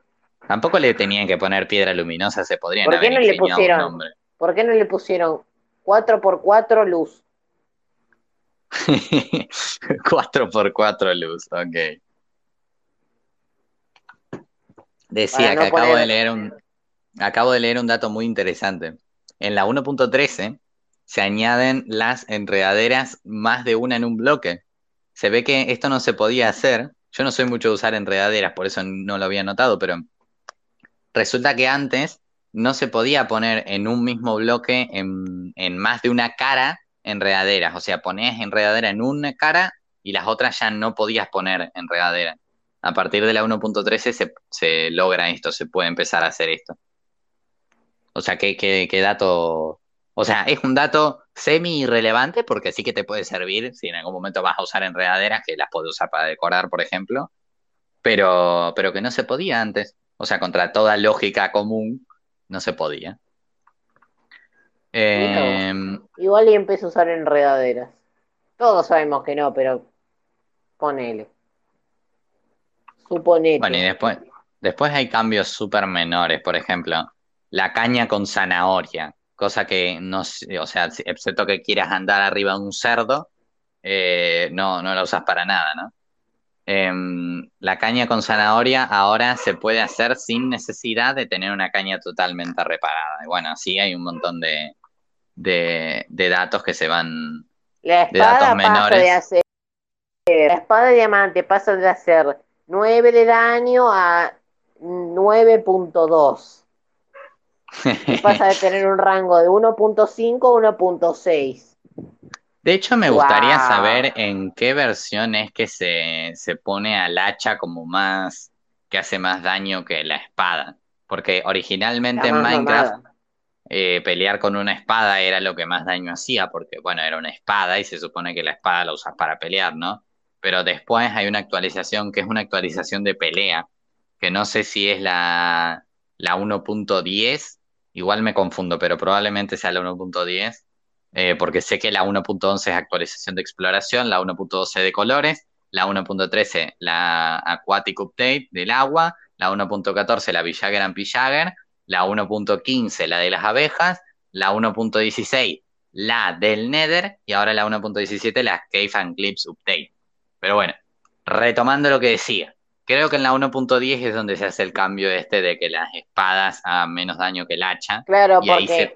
tampoco le tenían que poner piedra luminosa, se podrían ¿Por qué haber no le pusieron? ¿Por qué no le pusieron 4x4 luz? 4x4 luz, ok. Decía no que acabo poner- de leer un, acabo de leer un dato muy interesante. En la 1.13 se añaden las enredaderas más de una en un bloque. Se ve que esto no se podía hacer. Yo no soy mucho de usar enredaderas, por eso no lo había notado, pero resulta que antes no se podía poner en un mismo bloque en, en más de una cara enredaderas. O sea, ponías enredadera en una cara y las otras ya no podías poner enredadera. A partir de la 1.13 se, se logra esto, se puede empezar a hacer esto. O sea, qué, qué, qué dato. O sea, es un dato semi irrelevante porque sí que te puede servir si en algún momento vas a usar enredaderas, que las puedes usar para decorar, por ejemplo, pero, pero que no se podía antes. O sea, contra toda lógica común, no se podía. Eh, Igual y empecé a usar enredaderas. Todos sabemos que no, pero ponele. Suponete. Bueno, y después, después hay cambios súper menores, por ejemplo, la caña con zanahoria, cosa que no, sé, o sea, excepto que quieras andar arriba de un cerdo, eh, no, no la usas para nada, ¿no? Em, la caña con zanahoria ahora se puede hacer sin necesidad de tener una caña totalmente reparada. Y bueno, sí hay un montón de, de, de datos que se van. La de datos espada menores. de hacer. La espada de diamante pasa de hacer 9 de daño a 9.2. Y pasa de tener un rango de 1.5 a 1.6. De hecho, me gustaría Wow. saber en qué versión es que se, se pone al hacha como más, que hace más daño que la espada. Porque originalmente en Minecraft mamada. Eh, pelear con una espada era lo que más daño hacía, porque bueno, era una espada y se supone que la espada la usas para pelear, ¿no? Pero después hay una actualización que es una actualización de pelea, que no sé si es la, la 1.10, igual me confundo, pero probablemente sea la 1.10, eh, porque sé que la 1.11 es actualización de exploración, la 1.12 de colores, la 1.13 la Aquatic Update del agua, la 1.14 la Villager and Pillager, la 1.15 la de las abejas, la 1.16 la del Nether y ahora la 1.17 la Cave and Clips Update. Pero bueno, retomando lo que decía, creo que en la 1.10 es donde se hace el cambio este de que las espadas hagan menos daño que el hacha. Claro, Y ahí porque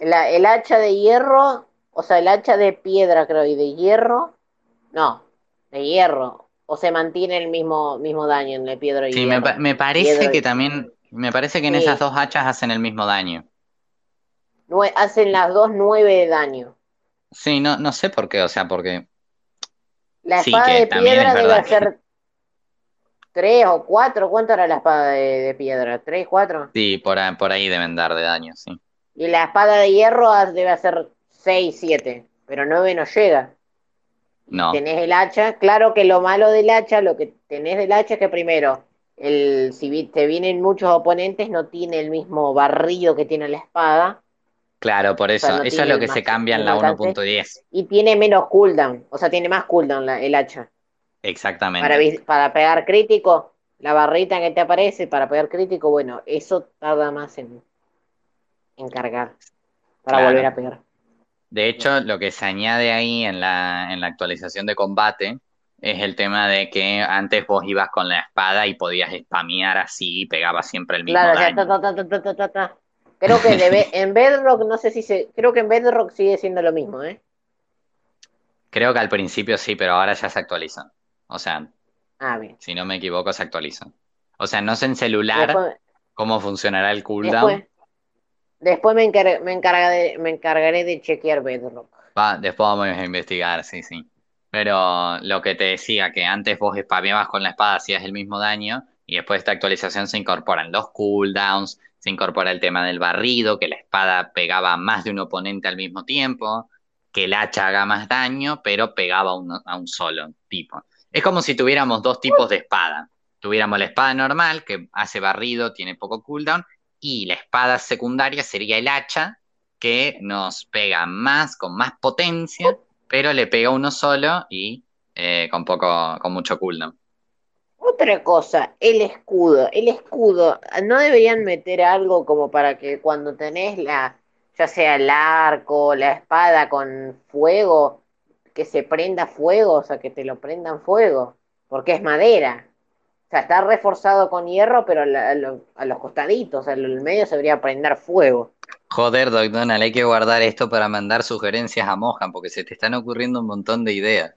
la- el hacha de hierro, o sea, el hacha de piedra, creo, y de hierro, no, de hierro, o se mantiene el mismo, mismo daño en el piedra y Sí, hierro. pa- me parece que también, me parece que en Sí. esas dos hachas hacen el mismo daño. Nue- hacen las dos nueve de daño. Sí, no, no sé por qué, o sea, porque La espada de piedra es debe hacer tres o cuatro. ¿Cuánto era la espada de, piedra? ¿Tres, cuatro? Sí, por, por ahí deben dar de daño, sí. Y la espada de hierro debe ser seis, siete. Pero nueve no llega. No. Tenés el hacha. Claro que lo malo del hacha, lo que tenés del hacha es que primero, el, si te vienen muchos oponentes, no tiene el mismo barrido que tiene la espada. Claro, por eso. eso es lo que se cambia en la 1.10. Y tiene menos cooldown. O sea, tiene más cooldown el hacha. Exactamente. Para, para pegar crítico, la barrita que te aparece para pegar crítico, bueno, eso tarda más en, en cargar. Para volver a pegar. De hecho, lo que se añade ahí en la, en la actualización de combate es el tema de que antes vos ibas con la espada y podías spamear así y pegabas siempre el mismo daño. creo que en Bedrock, no sé si se. Creo que en Bedrock sigue siendo lo mismo, ¿eh? Creo que al principio sí, pero ahora ya se actualizan. O sea, ah, si no me equivoco, se actualizan. O sea, no sé en celular cómo funcionará el cooldown. Después me, me, encargaré de chequear Bedrock. Va, después vamos a investigar, sí, sí. Pero lo que te decía, que antes vos spameabas con la espada, hacías el mismo daño, y después de esta actualización se incorporan los cooldowns, se incorpora el tema del barrido, que la espada pegaba más de un oponente al mismo tiempo, que el hacha haga más daño, pero pegaba a un solo tipo. Es como si tuviéramos dos tipos de espada. Tuviéramos la espada normal, que hace barrido, tiene poco cooldown, y la espada secundaria sería el hacha, que nos pega más, con más potencia, pero le pega uno solo y eh, con poco, con mucho cooldown. Otra cosa, el escudo. El escudo, ¿no deberían meter algo como para que cuando tenés la, ya sea el arco, la espada con fuego, que se prenda fuego, o sea, que te lo prendan fuego? Porque es madera. O sea, está reforzado con hierro, pero a, los costaditos, en el medio se debería prender fuego. Joder, Doc Donald, hay que guardar esto para mandar sugerencias a Mohan, porque se te están ocurriendo un montón de ideas.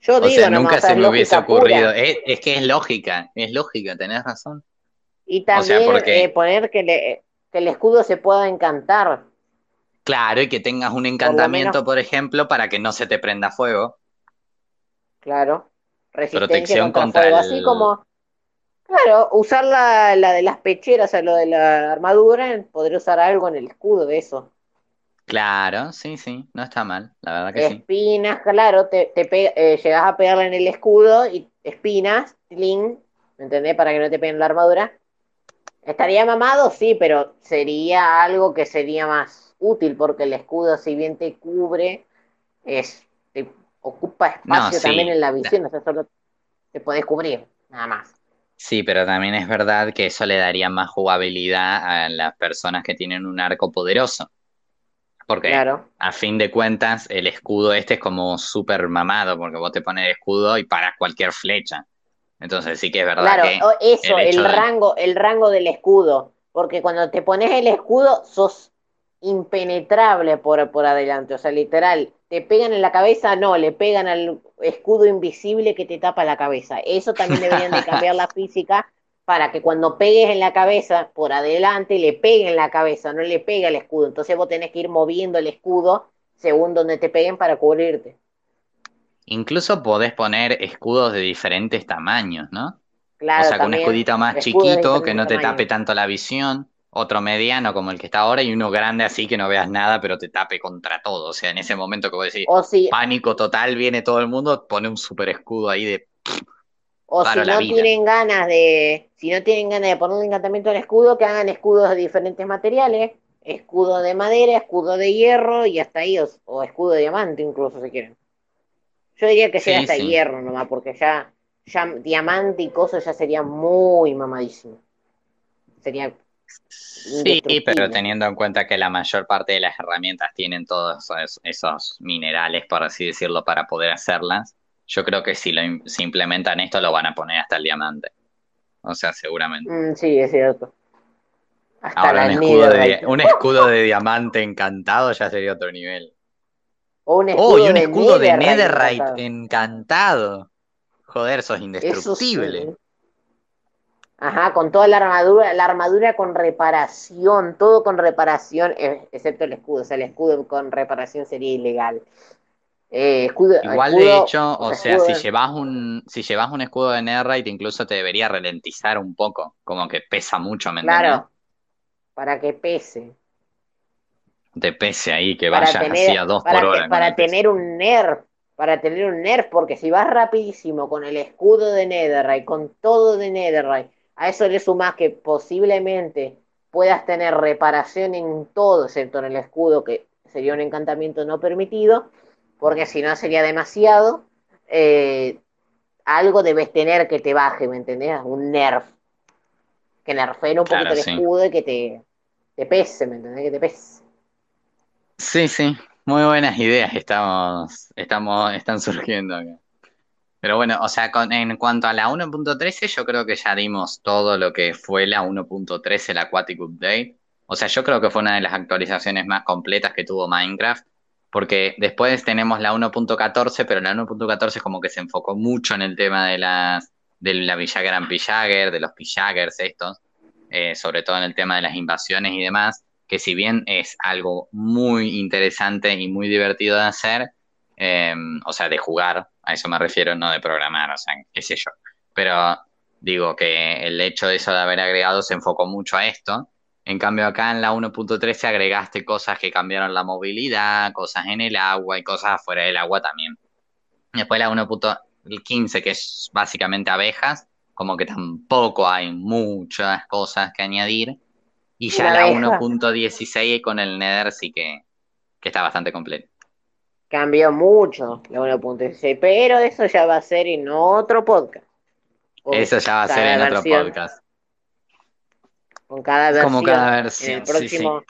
Yo digo, sea, nunca se me hubiese ocurrido. Es, que es lógica, es lógica, tenés razón. Y también eh, poner que, que el escudo se pueda encantar. Claro, y que tengas un encantamiento, por ejemplo, para que no se te prenda fuego. Claro protección contra, fuego, así como, claro, usar la, la, de las pecheras, o sea, lo de la armadura, poder usar algo en el escudo de eso. Claro, sí, sí, no está mal, la verdad que espinas, sí. Espinas, claro, te, te eh, llegas a pegarle en el escudo y espinas, link, ¿me entendés? Para que no te peguen la armadura. Estaría mamado, sí, pero sería algo que sería más útil porque el escudo, si bien te cubre, es ocupa espacio también en la visión, o sea, solo te puedes cubrir, nada más. Sí, pero también es verdad que eso le daría más jugabilidad a las personas que tienen un arco poderoso. Porque a fin de cuentas el escudo este es como súper mamado, porque vos te pones el escudo y paras cualquier flecha. Entonces sí que es verdad claro, eso, el, rango, el rango del escudo. Porque cuando te pones el escudo, sos impenetrable por, por adelante. O sea, literal, ¿te pegan en la cabeza? No, le pegan al escudo invisible que te tapa la cabeza. Eso también deberían de cambiar la física para que cuando pegues en la cabeza, por adelante, le pegue en la cabeza, no le pegue al escudo. Entonces vos tenés que ir moviendo el escudo según donde te peguen para cubrirte. Incluso podés poner escudos de diferentes tamaños, ¿no? Claro, o sea, con un escudito más chiquito que no te tape tanto la visión otro mediano como el que está ahora y uno grande así que no veas nada pero te tape contra todo. O sea, en ese momento que vos decís, pánico total, viene todo el mundo, pone un super escudo ahí de... O si no tienen ganas de, si no tienen ganas de poner un encantamiento al escudo, que hagan escudos de diferentes materiales, escudo de madera, escudo de hierro y hasta ahí, o, escudo de diamante incluso si quieren. Yo diría que sea hasta hierro nomás, porque ya, ya diamante y cosas ya sería muy mamadísimo. Sería Sí, pero teniendo en cuenta que la mayor parte de las herramientas tienen todos esos, minerales, por así decirlo, para poder hacerlas, yo creo que si, lo, implementan esto lo van a poner hasta el diamante. O sea, seguramente. Mm, sí, es cierto. Ahora un escudo, de, un escudo, de, diamante encantado ya sería otro nivel. O un escudo, oh, un escudo de, Netherite, encantado. Joder, sos indestructible. Ajá, con toda la armadura, la armadura con reparación, todo con reparación, excepto el escudo. O sea, el escudo con reparación sería ilegal. Eh, escudo, Igual escudo- de hecho, o sea, si de- llevas un, si llevas un escudo de Netherite, incluso te debería ralentizar un poco, como que pesa mucho, ¿me entendés? Claro, para que pese. Te pese ahí, que para vayas tener, así a dos para, por hora. para tener un nerf, para tener un nerf, porque si vas rapidísimo con el escudo de Netherite, con todo de Netherite, a eso le sumas que posiblemente puedas tener reparación en todo, excepto en el escudo, que sería un encantamiento no permitido, porque si no sería demasiado. eh, algo debes tener que te baje, ¿me entendés? Un nerf. Que nerfeen un Claro, poquito el escudo y que te, te pese, ¿me entendés? Que te pese. Sí, sí, muy buenas ideas estamos, estamos, están surgiendo acá. Pero bueno, o sea, en cuanto a la 1.13, yo creo que ya dimos todo lo que fue la 1.13, el Aquatic Update. O sea, yo creo que fue una de las actualizaciones más completas que tuvo Minecraft, porque después tenemos la 1.14, pero la 1.14 como que se enfocó mucho en el tema de las de la Villager and Pillagger, de los Pillaggers estos, eh, sobre todo en el tema de las invasiones y demás, que si bien es algo muy interesante y muy divertido de hacer, eh, o sea, de jugar, a eso me refiero, no de programar, o sea, qué sé yo. Pero digo que el hecho de eso de haber agregado se enfocó mucho a esto. En cambio, acá en la 1.13 agregaste cosas que cambiaron la movilidad, cosas en el agua y cosas afuera del agua también. Después la 1.15, que es básicamente abejas, como que tampoco hay muchas cosas que añadir. Y ya la abeja. 1.16 con el Nether sí que, que está bastante completo. Cambió mucho la 1.16, pero eso ya va a ser en otro podcast. Eso ya va a ser en otro podcast. Con cada versión. Como cada En versión, el sí, próximo,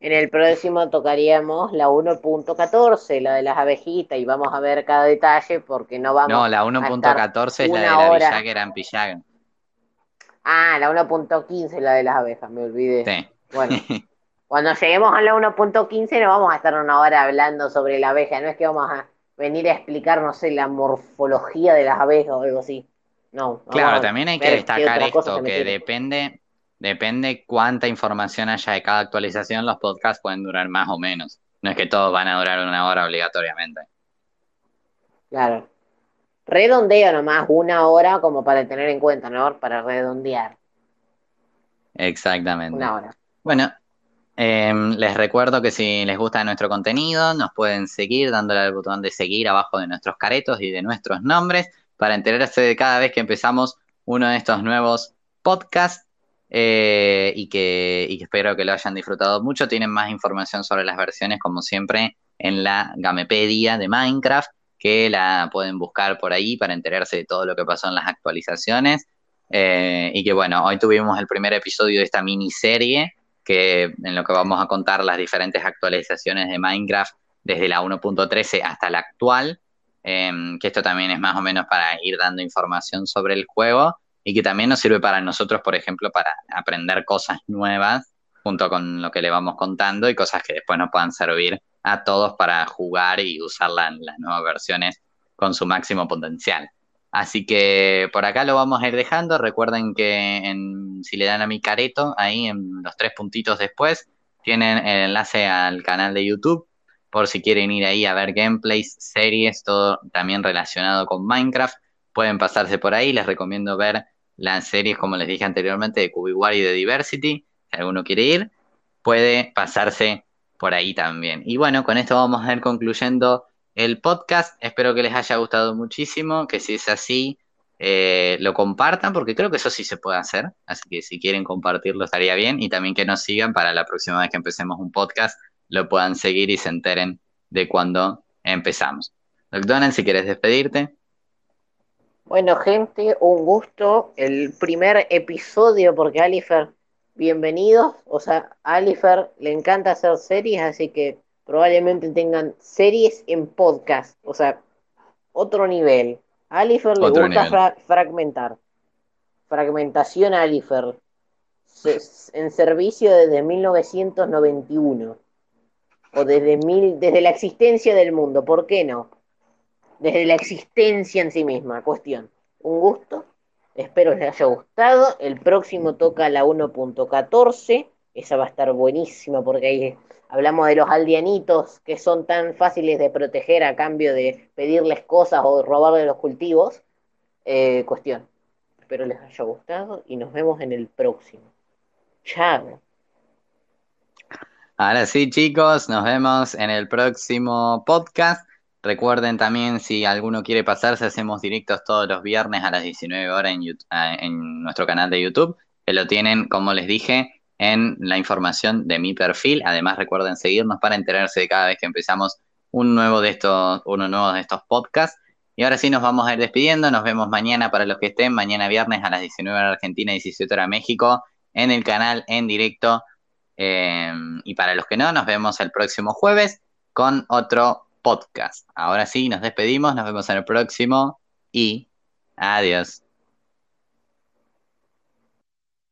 en el próximo tocaríamos la 1.14, la de las abejitas, y vamos a ver cada detalle porque no vamos No, la a 1.14 es la de la hora. And Pillagger. Ah, la 1.15, la de las abejas, me olvidé. Sí. Bueno, cuando lleguemos a la 1.15 no vamos a estar una hora hablando sobre la abeja, no es que vamos a venir a explicar, no sé, la morfología de las abejas o algo así. No. Claro, también hay que destacar esto, que metieron. depende, depende cuánta información haya de cada actualización, los podcasts pueden durar más o menos. No es que todos van a durar una hora obligatoriamente. Claro. Redondeo nomás una hora como para tener en cuenta, ¿no? Para redondear Exactamente. una hora. Bueno, em, les recuerdo que si les gusta nuestro contenido, nos pueden seguir dándole al botón de seguir abajo de nuestros caretos y de nuestros nombres para enterarse de cada vez que empezamos uno de estos nuevos podcasts eh, y, que, espero que lo hayan disfrutado mucho. Tienen más información sobre las versiones, como siempre, en la Gamepedia de Minecraft, que la pueden buscar por ahí para enterarse de todo lo que pasó en las actualizaciones. Eh, y que bueno, hoy tuvimos el primer episodio de esta miniserie que en lo que vamos a contar las diferentes actualizaciones de Minecraft desde la 1.13 hasta la actual, eh, que esto también es más o menos para ir dando información sobre el juego y que también nos sirve para nosotros, por ejemplo, para aprender cosas nuevas junto con lo que le vamos contando y cosas que después nos puedan servir a todos para jugar y usar la- las nuevas versiones con su máximo potencial. Así que por acá lo vamos a ir dejando. Recuerden que si le dan a mi careto, ahí en los tres puntitos después, tienen el enlace al canal de YouTube por si quieren ir ahí a ver gameplays, series, todo también relacionado con Minecraft. Pueden pasarse por ahí. Les recomiendo ver las series, como les dije anteriormente, de Cubiware y de Diversity. Si alguno quiere ir, puede pasarse por ahí también. Y bueno, con esto vamos a ir concluyendo el podcast. Espero que les haya gustado muchísimo, que si es así, eh, lo compartan, porque creo que eso sí se puede hacer. Así que si quieren compartirlo estaría bien. Y también que nos sigan para la próxima vez que empecemos un podcast, lo puedan seguir y se enteren de cuando empezamos. Donald, si quieres despedirte. Bueno, gente, un gusto. El primer episodio, porque Alifer, bienvenidos. O sea, a Alifer le encanta hacer series, así que probablemente tengan series en podcast. O sea, otro nivel. A Alifer le Otro gusta fra- fragmentar. Fragmentación a Alifer. Se- En servicio desde 1991. O desde, mil, desde la existencia del mundo. ¿Por qué no? desde la existencia en sí misma. Cuestión. Un gusto. Espero les haya gustado. El próximo toca la 1.14. Esa va a estar buenísima porque ahí hablamos de los aldeanitos que son tan fáciles de proteger a cambio de pedirles cosas o robarle los cultivos. Eh, cuestión. Espero les haya gustado y nos vemos en el próximo. Chao. Ahora sí, chicos, nos vemos en el próximo podcast. Recuerden también, si alguno quiere pasarse, hacemos directos todos los viernes a las 19 horas en, ah, en nuestro canal de YouTube, que lo tienen, como les dije, en la información de mi perfil. Además, recuerden seguirnos para enterarse de cada vez que empezamos un nuevo de estos, uno nuevo de estos podcasts. Y ahora sí nos vamos a ir despidiendo. Nos vemos mañana para los que estén, mañana viernes a las 19 horas Argentina, 17 horas México, en el canal en directo. Eh, y para los que no, nos vemos el próximo jueves con otro podcast. Ahora sí, nos despedimos, nos vemos en el próximo y adiós.